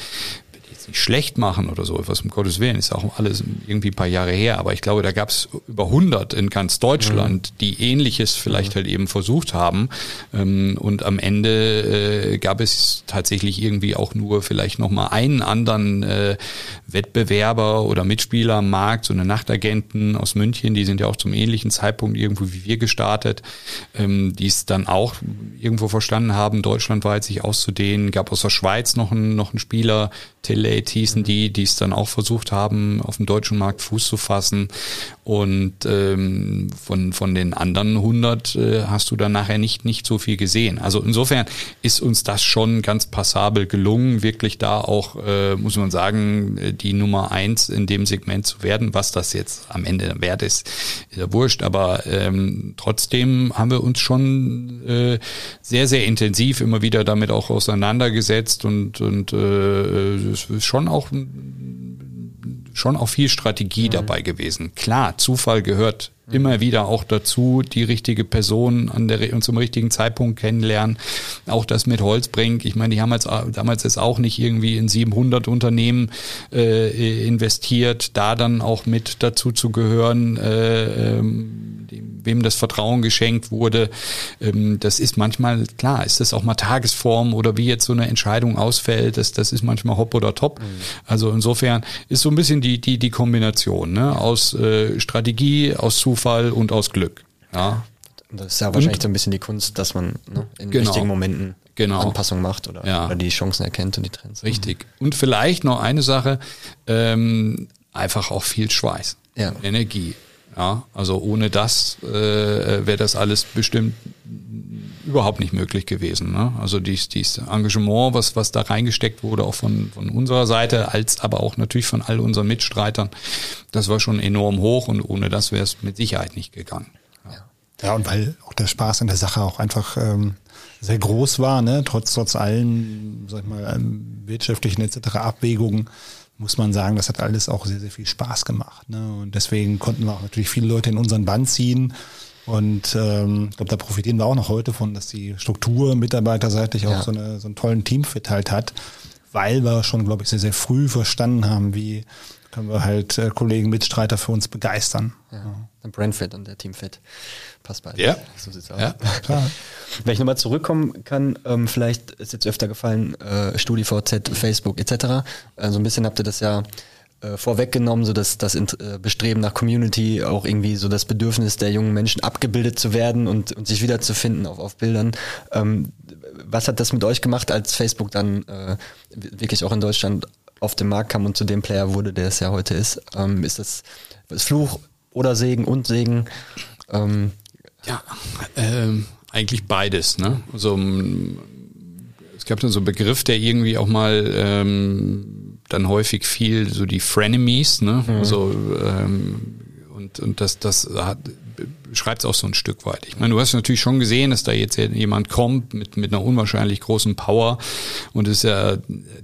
nicht schlecht machen oder so, was um Gottes Willen, ist auch alles irgendwie ein paar Jahre her, aber ich glaube, da gab es über 100 in ganz Deutschland, mhm. die ähnliches vielleicht mhm. halt eben versucht haben ähm, und am Ende äh, gab es tatsächlich irgendwie auch nur vielleicht nochmal einen anderen äh, Wettbewerber oder Mitspieler am Markt, so eine Nachtagenten aus München, die sind ja auch zum ähnlichen Zeitpunkt irgendwo wie wir gestartet, ähm, die es dann auch irgendwo verstanden haben, deutschlandweit sich auszudehnen, gab aus der Schweiz noch einen, noch einen Spieler, Telate hießen die, die es dann auch versucht haben, auf dem deutschen Markt Fuß zu fassen. Und ähm, von, von den anderen 100 äh, hast du dann nachher nicht, nicht so viel gesehen. Also insofern ist uns das schon ganz passabel gelungen, wirklich da auch, äh, muss man sagen, die Nummer eins in dem Segment zu werden. Was das jetzt am Ende wert ist, ist ja wurscht. Aber ähm, trotzdem haben wir uns schon äh, sehr, sehr intensiv immer wieder damit auch auseinandergesetzt und, und äh, es ist schon auch schon auch viel Strategie mhm. dabei gewesen. Klar, Zufall gehört immer wieder auch dazu, die richtige Person an der und zum richtigen Zeitpunkt kennenlernen. Auch das mit Holzbrink. Ich meine, die haben jetzt damals jetzt auch nicht irgendwie in 700 Unternehmen äh, investiert, da dann auch mit dazu zu gehören, äh, ähm, wem das Vertrauen geschenkt wurde. Ähm, das ist manchmal klar, ist das auch mal Tagesform oder wie jetzt so eine Entscheidung ausfällt. Das, das ist manchmal hopp oder top. Mhm. Also insofern ist so ein bisschen die die die Kombination ne? aus äh, Strategie, aus Zufall Zufall und aus Glück. Ja. Das ist ja wahrscheinlich und, so ein bisschen die Kunst, dass man ne, in genau, richtigen Momenten genau. Anpassungen macht oder, ja. oder, die Chancen erkennt und die Trends. Richtig. Und vielleicht noch eine Sache, ähm, einfach auch viel Schweiß, ja. Energie. Ja, also ohne das äh, wäre das alles bestimmt überhaupt nicht möglich gewesen. Ne? Also dies, dies Engagement, was, was da reingesteckt wurde, auch von, von unserer Seite, als aber auch natürlich von all unseren Mitstreitern, das war schon enorm hoch und ohne das wäre es mit Sicherheit nicht gegangen. Ja. und weil auch der Spaß in der Sache auch einfach ähm, sehr groß war, ne? trotz, trotz allen, sag ich mal, ähm, wirtschaftlichen etc. Abwägungen, muss man sagen, das hat alles auch sehr, sehr viel Spaß gemacht. Ne? Und deswegen konnten wir auch natürlich viele Leute in unseren Band ziehen und ähm, ich glaube, da profitieren wir auch noch heute von, dass die Struktur mitarbeiterseitig ja. auch so, eine, so einen tollen Teamfit halt hat, weil wir schon, glaube ich, sehr, sehr früh verstanden haben, wie können wir halt äh, Kollegen, Mitstreiter für uns begeistern. Ja. ja. Der Brandfit und der Teamfit passt beide. Ja. So sieht's aus. Ja, klar. Wenn ich nochmal zurückkommen kann, ähm, vielleicht ist jetzt öfter gefallen, äh, StudiVZ, Facebook etc. Äh, so ein bisschen habt ihr das ja äh, vorweggenommen, so dass das äh, Bestreben nach Community, auch irgendwie so das Bedürfnis der jungen Menschen abgebildet zu werden und, und sich wiederzufinden auf, auf Bildern. Ähm, was hat das mit euch gemacht, als Facebook dann äh, wirklich auch in Deutschland auf den Markt kam und zu dem Player wurde, der es ja heute ist? Ähm, ist das ist Fluch oder Segen und Segen? Ähm, ja, ähm, eigentlich beides. Ne? Also es gab dann so einen Begriff, der irgendwie auch mal ähm, dann häufig viel so die Frenemies, ne? Mhm. Also ähm, und, und das, das hat, beschreibt es auch so ein Stück weit. Ich meine, du hast natürlich schon gesehen, dass da jetzt jemand kommt mit, mit einer unwahrscheinlich großen Power und es ist ja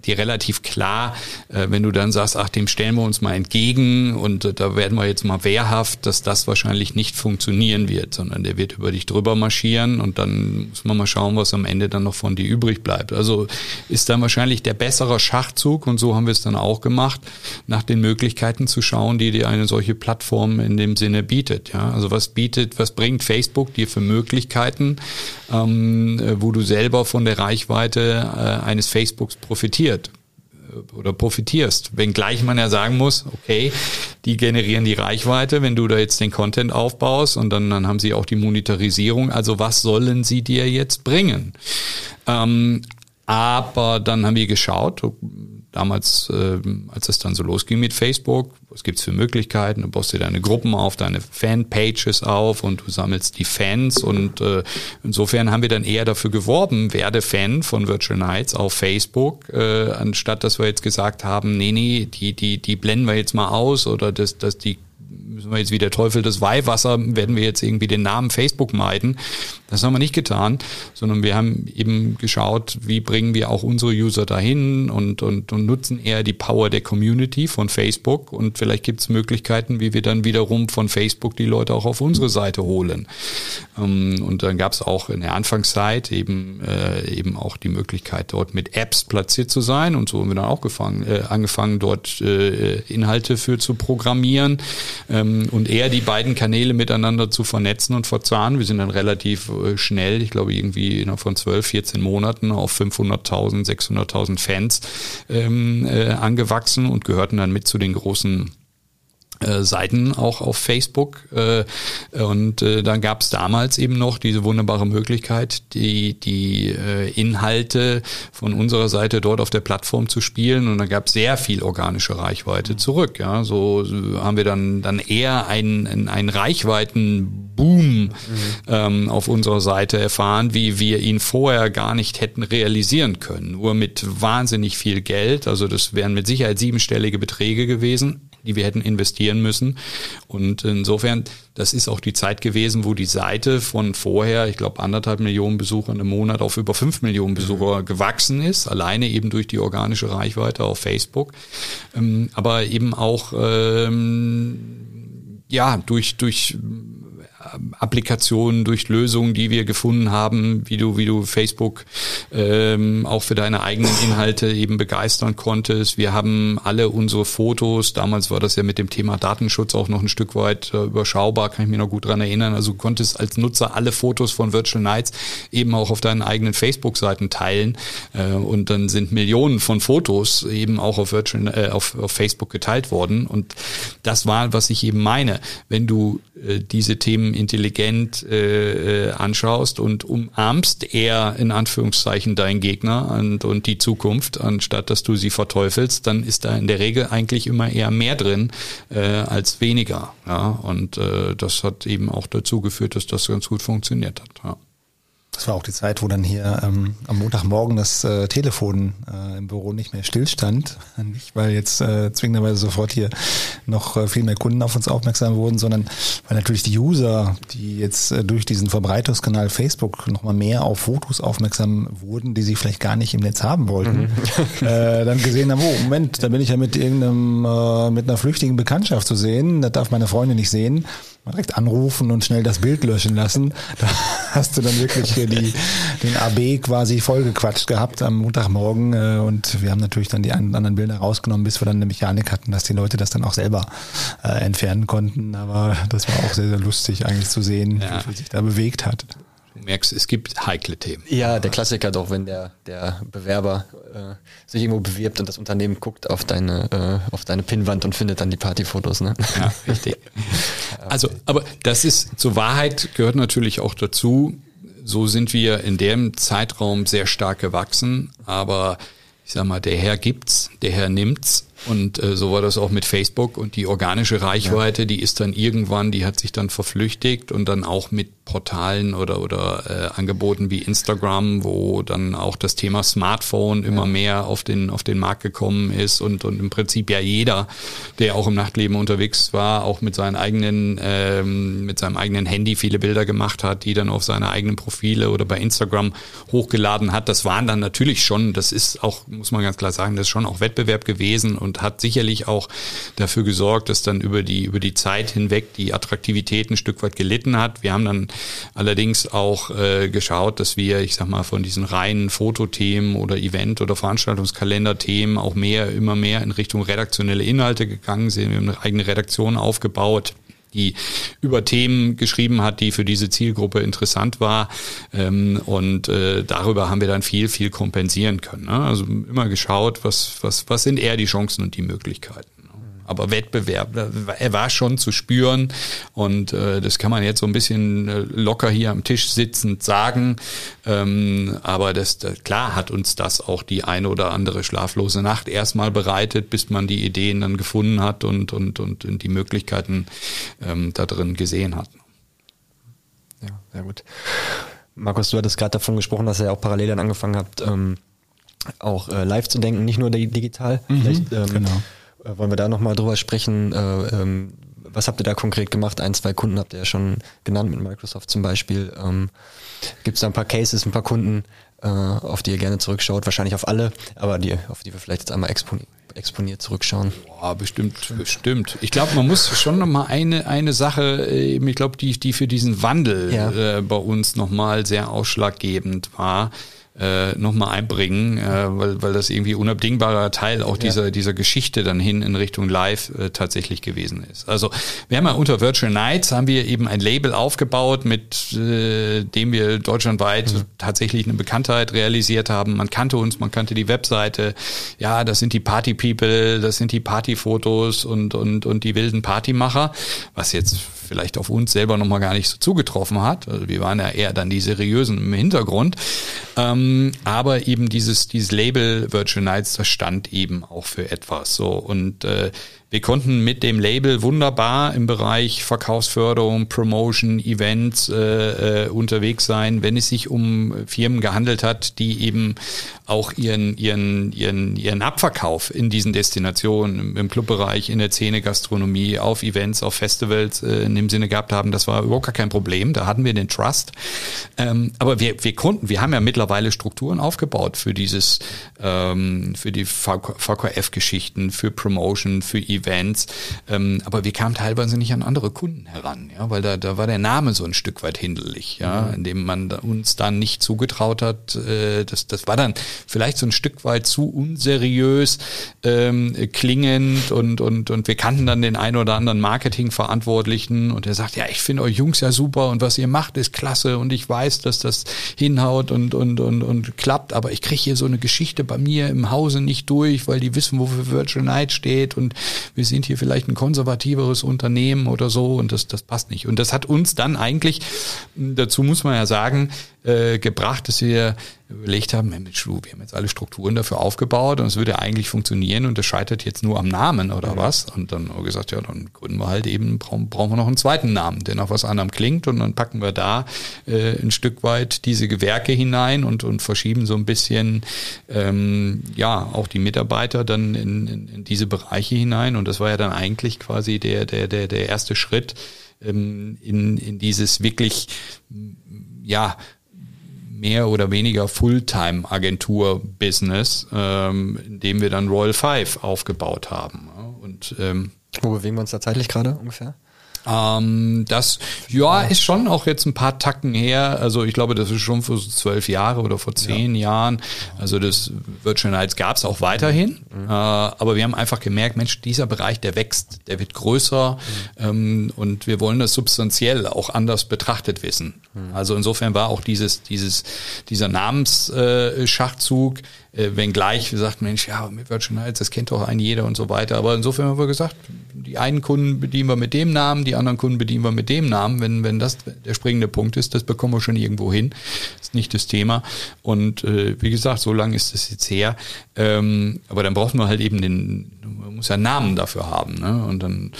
dir relativ klar, äh, wenn du dann sagst, ach, dem stellen wir uns mal entgegen und äh, da werden wir jetzt mal wehrhaft, dass das wahrscheinlich nicht funktionieren wird, sondern der wird über dich drüber marschieren und dann muss man mal schauen, was am Ende dann noch von dir übrig bleibt. Also ist dann wahrscheinlich der bessere Schachzug und so haben wir es dann auch gemacht, nach den Möglichkeiten zu schauen, die dir eine solche Plattform in dem Sinne bietet. Ja, also was bietet, was bringt Facebook dir für Möglichkeiten, ähm, wo du selber von der Reichweite äh, eines Facebooks profitiert äh, oder profitierst. Wenngleich man ja sagen muss, okay, die generieren die Reichweite, wenn du da jetzt den Content aufbaust und dann, dann haben sie auch die Monetarisierung. Also was sollen sie dir jetzt bringen? Ähm, aber dann haben wir geschaut, damals, äh, als es dann so losging mit Facebook, was gibt's für Möglichkeiten? Du baust dir deine Gruppen auf, deine Fanpages auf und du sammelst die Fans und äh, insofern haben wir dann eher dafür geworben, werde Fan von Virtual Nights auf Facebook, äh, anstatt dass wir jetzt gesagt haben, nee, nee, die, die, die blenden wir jetzt mal aus oder dass, dass die müssen wir jetzt wie der Teufel das Weihwasser, werden wir jetzt irgendwie den Namen Facebook meiden. Das haben wir nicht getan, sondern wir haben eben geschaut, wie bringen wir auch unsere User dahin und, und, und nutzen eher die Power der Community von Facebook und vielleicht gibt es Möglichkeiten, wie wir dann wiederum von Facebook die Leute auch auf unsere Seite holen. Ähm, und dann gab es auch in der Anfangszeit eben, äh, eben auch die Möglichkeit, dort mit Apps platziert zu sein und so haben wir dann auch gefangen, äh, angefangen, dort äh, Inhalte für zu programmieren ähm, und eher die beiden Kanäle miteinander zu vernetzen und verzahnen. Wir sind dann relativ äh, schnell, ich glaube irgendwie innerhalb von 12, 14 Monaten auf 500.000, 600.000 Fans ähm, äh, angewachsen und gehörten dann mit zu den großen äh, Seiten auch auf Facebook. Äh, und äh, dann gab es damals eben noch diese wunderbare Möglichkeit, die, die äh, Inhalte von unserer Seite dort auf der Plattform zu spielen. Und dann gab es sehr viel organische Reichweite zurück. Ja, so haben wir dann, dann eher einen, einen Reichweitenboom mhm. ähm, auf unserer Seite erfahren, wie wir ihn vorher gar nicht hätten realisieren können. Nur mit wahnsinnig viel Geld. Also das wären mit Sicherheit siebenstellige Beträge gewesen die wir hätten investieren müssen. Und insofern, das ist auch die Zeit gewesen, wo die Seite von vorher, ich glaube, anderthalb Millionen Besuchern im Monat auf über fünf Millionen Besucher mhm. gewachsen ist, alleine eben durch die organische Reichweite auf Facebook. Ähm, aber eben auch ähm, ja durch durch Applikationen, durch Lösungen, die wir gefunden haben, wie du, wie du Facebook ähm, auch für deine eigenen Inhalte eben begeistern konntest. Wir haben alle unsere Fotos, damals war das ja mit dem Thema Datenschutz auch noch ein Stück weit äh, überschaubar, kann ich mich noch gut dran erinnern. Also du konntest als Nutzer alle Fotos von Virtual Nights eben auch auf deinen eigenen Facebook-Seiten teilen äh, und dann sind Millionen von Fotos eben auch auf, Virtual, äh, auf, auf Facebook geteilt worden und das war, was ich eben meine. Wenn du äh, diese Themen intelligent äh, äh, anschaust und umarmst eher in Anführungszeichen deinen Gegner und, und die Zukunft, anstatt dass du sie verteufelst, dann ist da in der Regel eigentlich immer eher mehr drin äh, als weniger. Ja? Und äh, das hat eben auch dazu geführt, dass das ganz gut funktioniert hat. Ja. Das war auch die Zeit, wo dann hier ähm, am Montagmorgen das äh, Telefon äh, im Büro nicht mehr stillstand. [LAUGHS] Nicht, weil jetzt äh, zwingenderweise sofort hier noch äh, viel mehr Kunden auf uns aufmerksam wurden, sondern weil natürlich die User, die jetzt äh, durch diesen Verbreitungskanal Facebook nochmal mehr auf Fotos aufmerksam wurden, die sie vielleicht gar nicht im Netz haben wollten, mhm. [LAUGHS] äh, dann gesehen haben, oh Moment, da bin ich ja mit irgendeinem, äh, mit einer flüchtigen Bekanntschaft zu sehen, das darf meine Freundin nicht sehen mal direkt anrufen und schnell das Bild löschen lassen. [LAUGHS] Da hast du dann wirklich hier die, den AB quasi vollgequatscht gehabt am Montagmorgen äh, und wir haben natürlich dann die anderen Bilder rausgenommen, bis wir dann eine Mechanik hatten, dass die Leute das dann auch selber äh, entfernen konnten. Aber das war auch sehr, sehr lustig eigentlich zu sehen, ja. wie sich da bewegt hat. Du merkst, es gibt heikle Themen. Ja, der Klassiker doch, wenn der, der Bewerber äh, sich irgendwo bewirbt und das Unternehmen guckt auf deine, äh, auf deine Pinnwand und findet dann die Partyfotos. Ne? Ja, richtig. [LAUGHS] Also, aber das ist, zur Wahrheit gehört natürlich auch dazu, so sind wir in dem Zeitraum sehr stark gewachsen, aber ich sag mal, der Herr gibt's, der Herr nimmt's Und äh, so war das auch mit Facebook und die organische Reichweite, ja. die ist dann irgendwann, die hat sich dann verflüchtigt und dann auch mit Portalen oder oder äh, Angeboten wie Instagram, wo dann auch das Thema Smartphone immer mehr auf den auf den Markt gekommen ist und und im Prinzip ja jeder, der auch im Nachtleben unterwegs war, auch mit seinen eigenen ähm, mit seinem eigenen Handy viele Bilder gemacht hat, die dann auf seine eigenen Profile oder bei Instagram hochgeladen hat. Das waren dann natürlich schon, das ist auch muss man ganz klar sagen, das ist schon auch Wettbewerb gewesen und hat sicherlich auch dafür gesorgt, dass dann über die über die Zeit hinweg die Attraktivität ein Stück weit gelitten hat. Wir haben dann allerdings auch äh, geschaut, dass wir, ich sag mal, von diesen reinen Fotothemen oder Event- oder Veranstaltungskalender-Themen auch mehr, immer mehr in Richtung redaktionelle Inhalte gegangen sind. Wir haben eine eigene Redaktion aufgebaut die über Themen geschrieben hat, die für diese Zielgruppe interessant war. Ähm, und äh, darüber haben wir dann viel, viel kompensieren können. Ne? Also immer geschaut, was, was, was sind eher die Chancen und die Möglichkeiten aber Wettbewerb, er war schon zu spüren und äh, das kann man jetzt so ein bisschen äh, locker hier am Tisch sitzend sagen, ähm, aber das, das, klar hat uns das auch die eine oder andere schlaflose Nacht erstmal bereitet, bis man die Ideen dann gefunden hat und, und, und, und die Möglichkeiten ähm, da drin gesehen hat. Ja, sehr gut. Markus, du hattest gerade davon gesprochen, dass ihr auch parallel dann angefangen habt, ähm, auch äh, live zu denken, nicht nur digital. Mhm, Vielleicht, ähm, genau wollen wir da nochmal drüber sprechen? Äh, ähm, was habt ihr da konkret gemacht? Ein, zwei Kunden habt ihr ja schon genannt, mit Microsoft zum Beispiel. Ähm, Gibt es da ein paar Cases, ein paar Kunden, äh, auf die ihr gerne zurückschaut? Wahrscheinlich auf alle, aber die, auf die wir vielleicht jetzt einmal exponiert, exponiert zurückschauen. Boah, bestimmt, bestimmt. Ich glaube, man muss schon nochmal eine, eine Sache, ich glaube, die, die für diesen Wandel ja. äh, bei uns nochmal sehr ausschlaggebend war äh, nochmal einbringen, äh, weil, weil das irgendwie unabdingbarer Teil auch ja. dieser, dieser Geschichte dann hin in Richtung Live äh, tatsächlich gewesen ist. Also wir haben ja unter Virtual Nights haben wir eben ein Label aufgebaut, mit äh, dem wir deutschlandweit mhm. tatsächlich eine Bekanntheit realisiert haben. Man kannte uns, man kannte die Webseite. Ja, das sind die Party People, das sind die Partyfotos und, und, und die wilden Partymacher, was jetzt vielleicht auf uns selber nochmal gar nicht so zugetroffen hat. Also wir waren ja eher dann die seriösen im Hintergrund. Ähm, aber eben dieses, dieses Label Virtual Nights, das stand eben auch für etwas. So und äh, wir konnten mit dem Label wunderbar im Bereich Verkaufsförderung, Promotion, Events äh, äh, unterwegs sein, wenn es sich um Firmen gehandelt hat, die eben auch ihren, ihren, ihren, ihren Abverkauf in diesen Destinationen, im Clubbereich, in der Szene, Gastronomie, auf Events, auf Festivals äh, in dem Sinne gehabt haben. Das war überhaupt gar kein Problem. Da hatten wir den Trust. Ähm, aber wir, wir konnten, wir haben ja mittlerweile Strukturen aufgebaut für dieses, ähm, für die VKF-Geschichten, für Promotion, für Events Events. Ähm, aber wir kamen teilweise nicht an andere Kunden heran, ja, weil da, da war der Name so ein Stück weit hinderlich, ja, mhm. indem man uns dann nicht zugetraut hat. Äh, das, das war dann vielleicht so ein Stück weit zu unseriös ähm, klingend und, und, und wir kannten dann den einen oder anderen Marketingverantwortlichen und der sagt, ja, ich finde euch Jungs ja super und was ihr macht ist klasse und ich weiß, dass das hinhaut und, und, und, und klappt, aber ich kriege hier so eine Geschichte bei mir im Hause nicht durch, weil die wissen, wofür Virtual Night steht und wir sind hier vielleicht ein konservativeres Unternehmen oder so und das, das passt nicht. Und das hat uns dann eigentlich, dazu muss man ja sagen, äh, gebracht, dass wir überlegt haben, Mensch, du, wir haben jetzt alle Strukturen dafür aufgebaut und es würde eigentlich funktionieren und das scheitert jetzt nur am Namen oder mhm. was? Und dann haben wir gesagt, ja, dann gründen wir halt eben, brauchen, brauchen wir noch einen zweiten Namen, der nach was anderem klingt und dann packen wir da äh, ein Stück weit diese Gewerke hinein und, und verschieben so ein bisschen, ähm, ja, auch die Mitarbeiter dann in, in, in diese Bereiche hinein und das war ja dann eigentlich quasi der, der, der, der erste Schritt ähm, in, in dieses wirklich, ja, mehr oder weniger Fulltime-Agentur-Business, ähm, in dem wir dann Royal Five aufgebaut haben. Und ähm, wo bewegen wir uns da zeitlich gerade ungefähr? Ähm, das, ja, ist schon auch jetzt ein paar Tacken her. Also ich glaube, das ist schon vor zwölf Jahre oder vor zehn ja. Jahren. Also das Virtual Nights gab es auch weiterhin. Mhm. Äh, aber wir haben einfach gemerkt, Mensch, dieser Bereich, der wächst, der wird größer mhm. ähm, und wir wollen das substanziell auch anders betrachtet wissen. Mhm. Also insofern war auch dieses, dieses, dieser Namensschachzug, äh, äh, wenngleich sagten, Mensch, ja, mit Virtual Nights, das kennt doch ein jeder und so weiter. Aber insofern haben wir gesagt, die einen Kunden bedienen wir mit dem Namen, die anderen Kunden bedienen wir mit dem Namen. Wenn, wenn das der springende Punkt ist, das bekommen wir schon irgendwo hin. Ist nicht das Thema. Und äh, wie gesagt, so lange ist das jetzt her. Ähm, aber dann braucht man halt eben den, man muss ja einen Namen dafür haben. Ne? Und dann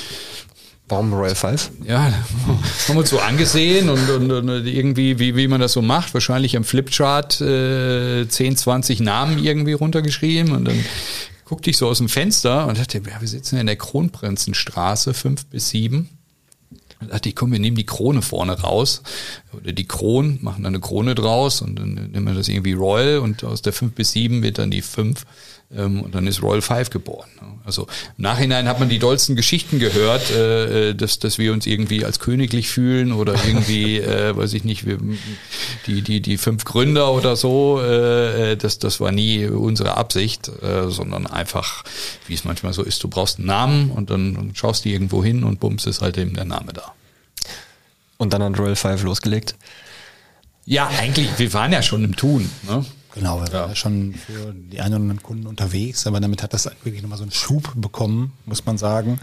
Warum Royal Five? ja, [LAUGHS] haben uns so angesehen und, und, und irgendwie, wie, wie man das so macht, wahrscheinlich am Flipchart äh, 10, 20 Namen irgendwie runtergeschrieben und dann guckte ich so aus dem Fenster und dachte, ja, wir sitzen in der Kronprinzenstraße, fünf bis sieben. Und dachte ich, komm, wir nehmen die Krone vorne raus. Oder die Kronen, machen dann eine Krone draus und dann nehmen wir das irgendwie Royal und aus der fünf bis sieben wird dann die fünf ähm, und dann ist Royal Five geboren. Also im Nachhinein hat man die dollsten Geschichten gehört, äh, äh, dass, dass wir uns irgendwie als königlich fühlen oder irgendwie, [LAUGHS] äh, weiß ich nicht, wir, die, die, die fünf Gründer oder so, äh, äh, das, das war nie unsere Absicht, äh, sondern einfach, wie es manchmal so ist, du brauchst einen Namen und dann, dann schaust du irgendwo hin und bums ist halt eben der Name da. Und dann hat Royal Five losgelegt. Ja, eigentlich, wir waren ja schon im Tun. Ne? Genau, wir waren ja schon für die einen oder anderen Kunden unterwegs, aber damit hat das wirklich nochmal so einen Schub bekommen, muss man sagen.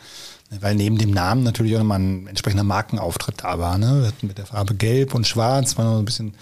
Weil neben dem Namen natürlich auch nochmal ein entsprechender Markenauftritt da war. Ne? Wir hatten mit der Farbe Gelb und Schwarz, war noch ein bisschen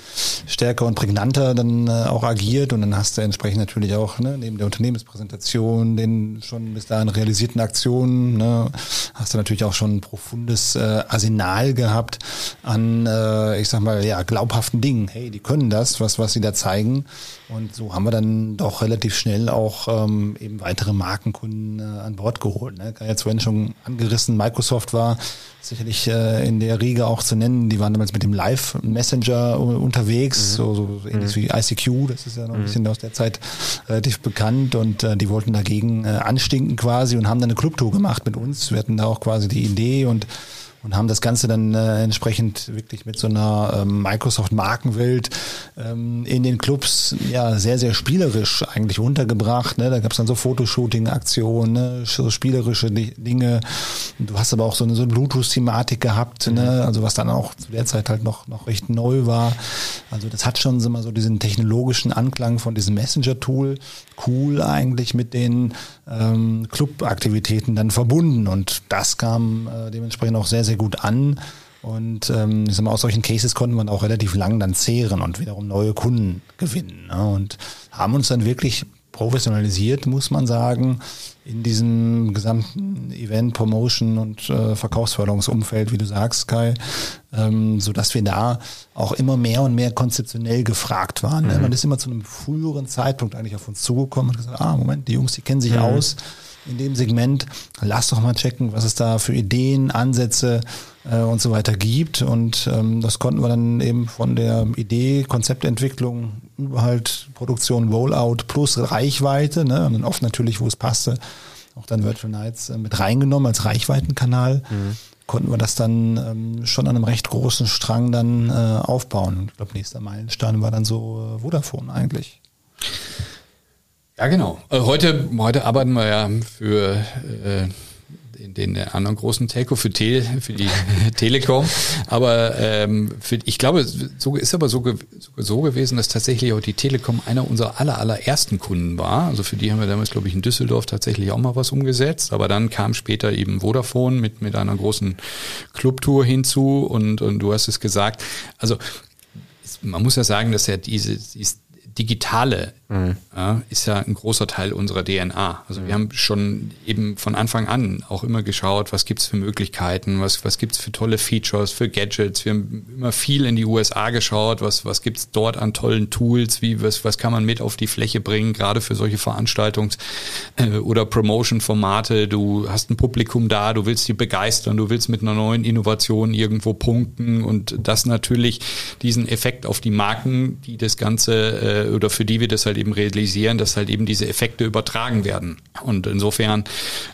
stärker und prägnanter dann äh, auch agiert und dann hast du entsprechend natürlich auch ne, neben der Unternehmenspräsentation, den schon bis dahin realisierten Aktionen, ne, hast du natürlich auch schon ein profundes äh, Arsenal gehabt an, äh, ich sag mal, ja, glaubhaften Dingen. Hey, die können das, was, was sie da zeigen. Und so haben wir dann doch relativ schnell auch ähm, eben weitere Markenkunden äh, an Bord geholt. Ne? Hat vorhin schon angerissen, Microsoft war sicherlich äh, in der Riege auch zu nennen. Die waren damals mit dem Live Messenger unterwegs, so, so ähnlich wie ICQ, das ist ja noch ein bisschen aus der Zeit relativ bekannt und äh, die wollten dagegen äh, anstinken quasi und haben dann eine Clubtour gemacht mit uns. Wir hatten da auch quasi die Idee und und haben das Ganze dann äh, entsprechend wirklich mit so einer ähm, Microsoft-Markenwelt ähm, in den Clubs ja sehr, sehr spielerisch eigentlich untergebracht. Ne? Da gab es dann so Fotoshooting-Aktionen, ne? so spielerische Di- Dinge. Du hast aber auch so eine, so eine Bluetooth-Thematik gehabt, ne? also was dann auch zu der Zeit halt noch, noch recht neu war. Also das hat schon immer so diesen technologischen Anklang von diesem Messenger-Tool cool eigentlich mit den ähm, Club-Aktivitäten dann verbunden und das kam äh, dementsprechend auch sehr, sehr gut an. Und ähm, ich sag mal, aus solchen Cases konnten wir auch relativ lang dann zehren und wiederum neue Kunden gewinnen. Ne? Und haben uns dann wirklich professionalisiert, muss man sagen, in diesem gesamten Event, Promotion und äh, Verkaufsförderungsumfeld, wie du sagst, Kai, ähm, so dass wir da auch immer mehr und mehr konzeptionell gefragt waren. Ne? Man ist immer zu einem früheren Zeitpunkt eigentlich auf uns zugekommen und gesagt, ah, Moment, die Jungs, die kennen sich aus in dem Segment. Lass doch mal checken, was es da für Ideen, Ansätze äh, und so weiter gibt. Und ähm, das konnten wir dann eben von der Idee, Konzeptentwicklung halt Produktion, Rollout plus Reichweite, ne? und dann oft natürlich, wo es passte, auch dann Virtual Nights äh, mit reingenommen als Reichweitenkanal. Konnten wir das dann ähm, schon an einem recht großen Strang dann äh, aufbauen. Ich glaube, nächster Meilenstein war dann so äh, Vodafone eigentlich. Ja, genau. Äh, Heute, heute arbeiten wir ja für äh, den, anderen großen Telco für, Tele, für die [LAUGHS] Telekom. Aber ähm, für, ich glaube, so ist aber so, so, gewesen, dass tatsächlich auch die Telekom einer unserer aller, allerersten Kunden war. Also für die haben wir damals, glaube ich, in Düsseldorf tatsächlich auch mal was umgesetzt. Aber dann kam später eben Vodafone mit, mit einer großen Clubtour hinzu. Und, und du hast es gesagt. Also man muss ja sagen, dass ja diese, dieses Digitale ja, ist ja ein großer Teil unserer DNA. Also wir haben schon eben von Anfang an auch immer geschaut, was gibt's für Möglichkeiten, was, was gibt's für tolle Features, für Gadgets. Wir haben immer viel in die USA geschaut, was, was gibt's dort an tollen Tools, wie, was, was kann man mit auf die Fläche bringen, gerade für solche Veranstaltungs- äh, oder Promotion-Formate. Du hast ein Publikum da, du willst die begeistern, du willst mit einer neuen Innovation irgendwo punkten und das natürlich diesen Effekt auf die Marken, die das Ganze äh, oder für die wir das halt eben realisieren, dass halt eben diese Effekte übertragen werden. Und insofern,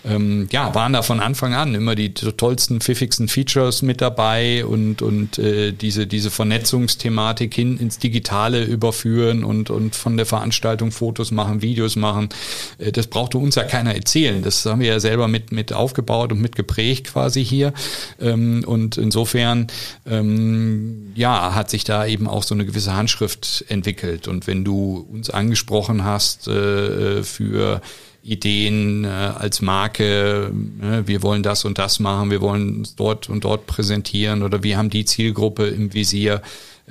ähm, ja, waren da von Anfang an immer die tollsten, pfiffigsten Features mit dabei und, und äh, diese, diese Vernetzungsthematik hin ins Digitale überführen und, und von der Veranstaltung Fotos machen, Videos machen. Äh, das brauchte uns ja keiner erzählen. Das haben wir ja selber mit, mit aufgebaut und mit geprägt quasi hier. Ähm, und insofern, ähm, ja, hat sich da eben auch so eine gewisse Handschrift entwickelt. Und wenn du uns angesprochen hast äh, für Ideen äh, als Marke, äh, wir wollen das und das machen, wir wollen dort und dort präsentieren oder wir haben die Zielgruppe im Visier,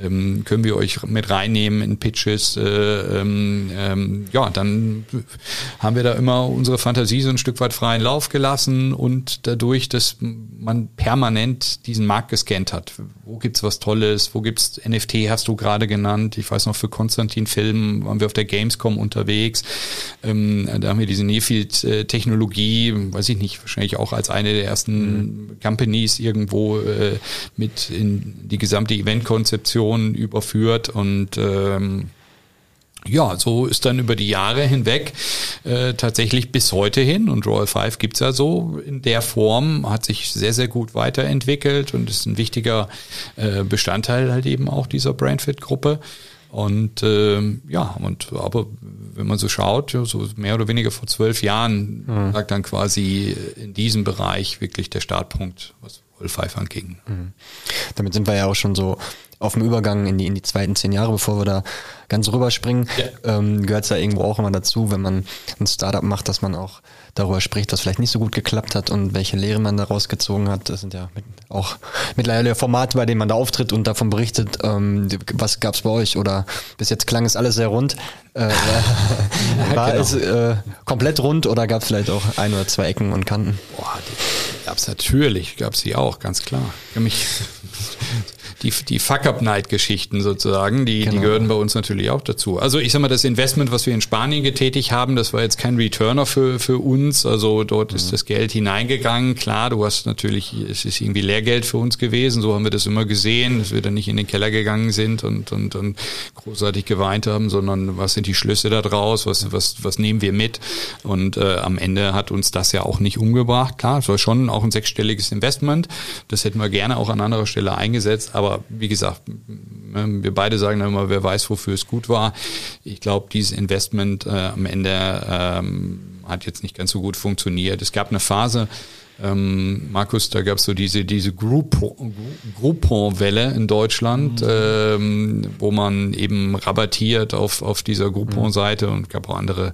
ähm, können wir euch mit reinnehmen in Pitches, äh, ähm, ähm, ja, dann haben wir da immer unsere Fantasie so ein Stück weit freien Lauf gelassen und dadurch, dass man permanent diesen Markt gescannt hat. Wo gibt's was Tolles? Wo gibt's NFT, hast du gerade genannt. Ich weiß noch, für Konstantin Film waren wir auf der Gamescom unterwegs. Ähm, da haben wir diese Nearfield-Technologie, weiß ich nicht, wahrscheinlich auch als eine der ersten mhm. Companies irgendwo äh, mit in die gesamte Eventkonzeption überführt und ähm, ja, so ist dann über die Jahre hinweg äh, tatsächlich bis heute hin und Royal 5 gibt's ja so in der Form, hat sich sehr, sehr gut weiterentwickelt und ist ein wichtiger äh, Bestandteil halt eben auch dieser Brandfit-Gruppe. Und äh, ja, und aber wenn man so schaut, ja, so mehr oder weniger vor zwölf Jahren mhm. lag dann quasi in diesem Bereich wirklich der Startpunkt, was Royal 5 anging. Mhm. Damit sind wir ja auch schon so auf dem Übergang in die, in die zweiten zehn Jahre, bevor wir da ganz rüberspringen, ja. ähm, gehört es ja irgendwo auch immer dazu, wenn man ein Startup macht, dass man auch darüber spricht, was vielleicht nicht so gut geklappt hat und welche Lehre man daraus gezogen hat. Das sind ja mit, auch mittlerweile Formate, bei denen man da auftritt und davon berichtet. Ähm, was gab's bei euch? Oder bis jetzt klang es alles sehr rund. Äh, [LAUGHS] war genau. es äh, komplett rund oder gab es vielleicht auch ein oder zwei Ecken und Kanten? Boah, die gab's natürlich, gab's die auch, ganz klar. Ich mich die, die Fuck-Up-Night-Geschichten sozusagen, die, genau. die gehören bei uns natürlich auch dazu. Also ich sag mal, das Investment, was wir in Spanien getätigt haben, das war jetzt kein Returner für, für uns. Also dort mhm. ist das Geld hineingegangen. Klar, du hast natürlich, es ist irgendwie Lehrgeld für uns gewesen. So haben wir das immer gesehen, dass wir dann nicht in den Keller gegangen sind und, und, und großartig geweint haben, sondern was sind die Schlüsse da draus? Was, was, was nehmen wir mit? Und äh, am Ende hat uns das ja auch nicht umgebracht. Klar, es war schon auch ein sechsstelliges Investment. Das hätten wir gerne auch an anderer Stelle eingesetzt, aber aber wie gesagt, wir beide sagen dann immer, wer weiß, wofür es gut war. Ich glaube, dieses Investment äh, am Ende ähm, hat jetzt nicht ganz so gut funktioniert. Es gab eine Phase, ähm, Markus, da gab es so diese, diese Groupon-Welle in Deutschland, mhm. ähm, wo man eben rabattiert auf, auf dieser Groupon-Seite und gab auch andere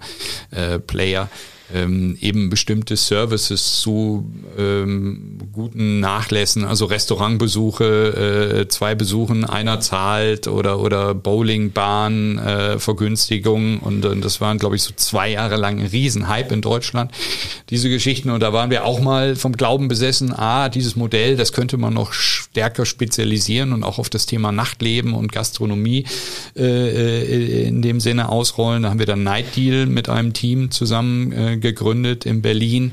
äh, Player ähm, eben bestimmte Services zu ähm, guten Nachlässen, also Restaurantbesuche, äh, zwei Besuchen, einer zahlt oder oder Bowlingbahn äh, Vergünstigung und, und das waren glaube ich so zwei Jahre lang ein Riesenhype in Deutschland. Diese Geschichten und da waren wir auch mal vom Glauben besessen, ah dieses Modell, das könnte man noch stärker spezialisieren und auch auf das Thema Nachtleben und Gastronomie äh, äh in dem Sinne ausrollen. Da haben wir dann Night Deal mit einem Team zusammen äh, gegründet in Berlin.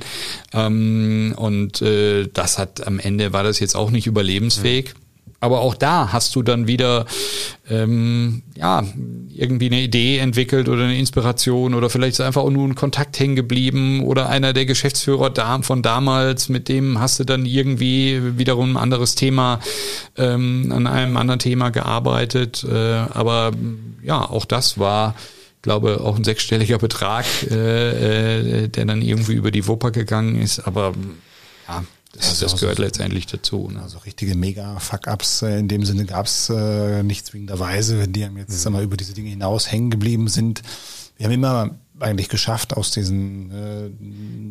Ähm, und äh, das hat am Ende war das jetzt auch nicht überlebensfähig. Mhm. Aber auch da hast du dann wieder ähm, ja irgendwie eine Idee entwickelt oder eine Inspiration oder vielleicht ist einfach nur ein Kontakt hängen geblieben oder einer der Geschäftsführer von damals, mit dem hast du dann irgendwie wiederum ein anderes Thema ähm, an einem anderen Thema gearbeitet. Äh, aber ja, auch das war glaube, auch ein sechsstelliger Betrag, äh, äh, der dann irgendwie über die Wupper gegangen ist. Aber ja, das, also das gehört so, letztendlich dazu. Ne? Also richtige Mega-Fuck-Ups äh, in dem Sinne gab es äh, nicht zwingenderweise, die haben jetzt mhm. mal, über diese Dinge hinaus hängen geblieben sind. Wir haben immer eigentlich geschafft, aus diesen äh,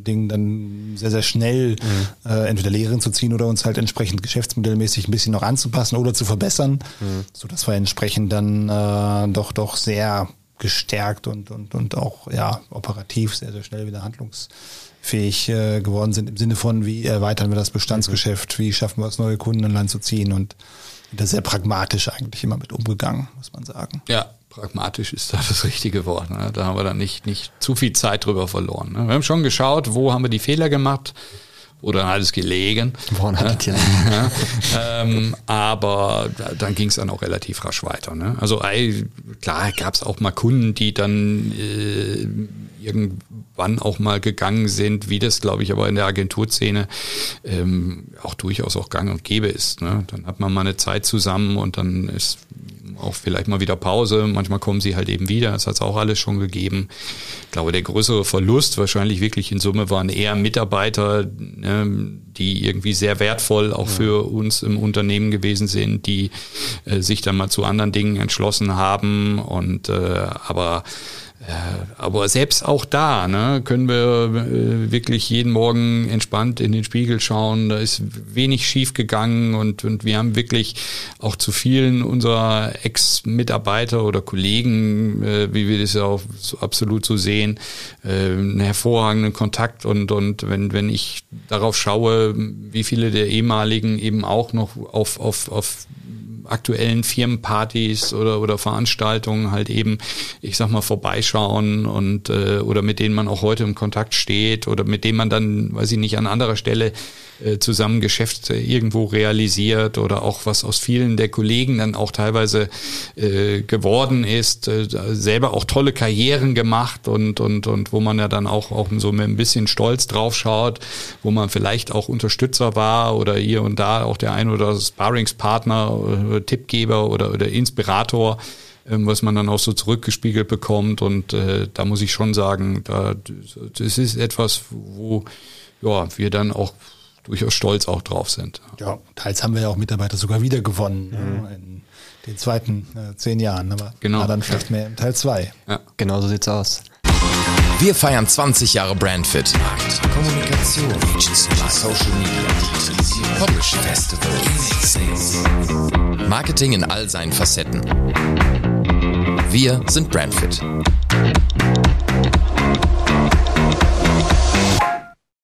Dingen dann sehr, sehr schnell mhm. äh, entweder Lehren zu ziehen oder uns halt entsprechend geschäftsmodellmäßig ein bisschen noch anzupassen oder zu verbessern, mhm. so dass wir entsprechend dann äh, doch doch sehr gestärkt und, und, und auch ja, operativ sehr, sehr schnell wieder handlungsfähig äh, geworden sind im Sinne von, wie erweitern wir das Bestandsgeschäft, wie schaffen wir es, neue Kunden an Land zu ziehen und da sehr pragmatisch eigentlich immer mit umgegangen, muss man sagen. Ja, pragmatisch ist da das richtige Wort. Ne? Da haben wir dann nicht, nicht zu viel Zeit drüber verloren. Ne? Wir haben schon geschaut, wo haben wir die Fehler gemacht, oder hat es gelegen. Woran hat ja, [LAUGHS] ähm, aber dann ging es dann auch relativ rasch weiter. Ne? Also klar gab es auch mal Kunden, die dann äh, irgendwann auch mal gegangen sind, wie das, glaube ich, aber in der Agenturszene ähm, auch durchaus auch gang und gäbe ist. Ne? Dann hat man mal eine Zeit zusammen und dann ist auch vielleicht mal wieder Pause. Manchmal kommen sie halt eben wieder. Das hat es auch alles schon gegeben. Ich glaube, der größere Verlust wahrscheinlich wirklich in Summe waren eher Mitarbeiter, ne, die irgendwie sehr wertvoll auch für uns im Unternehmen gewesen sind, die äh, sich dann mal zu anderen Dingen entschlossen haben. Und äh, aber aber selbst auch da ne, können wir äh, wirklich jeden Morgen entspannt in den Spiegel schauen. Da ist wenig schief gegangen und, und wir haben wirklich auch zu vielen unserer Ex-Mitarbeiter oder Kollegen, äh, wie wir das ja auch so absolut so sehen, äh, einen hervorragenden Kontakt und, und wenn, wenn ich darauf schaue, wie viele der ehemaligen eben auch noch auf, auf, auf aktuellen Firmenpartys oder, oder Veranstaltungen halt eben, ich sag mal, vorbeischauen und äh, oder mit denen man auch heute im Kontakt steht oder mit denen man dann, weiß ich nicht, an anderer Stelle äh, zusammen Geschäfte irgendwo realisiert oder auch was aus vielen der Kollegen dann auch teilweise äh, geworden ist, äh, selber auch tolle Karrieren gemacht und, und, und wo man ja dann auch, auch so mit ein bisschen Stolz drauf schaut, wo man vielleicht auch Unterstützer war oder hier und da auch der ein oder Sparringspartner, äh, Tippgeber oder, oder Inspirator ähm, was man dann auch so zurückgespiegelt bekommt. Und äh, da muss ich schon sagen, da, das ist etwas, wo ja, wir dann auch durchaus stolz auch drauf sind. Ja, teils haben wir ja auch Mitarbeiter sogar wieder gewonnen mhm. in den zweiten äh, zehn Jahren. Aber genau. dann vielleicht mehr im Teil zwei. Ja. Genau so sieht's aus. Wir feiern 20 Jahre Brandfit. Markt, Kommunikation, Social Media, Publishing, Festival, Marketing in all seinen Facetten. Wir sind Brandfit.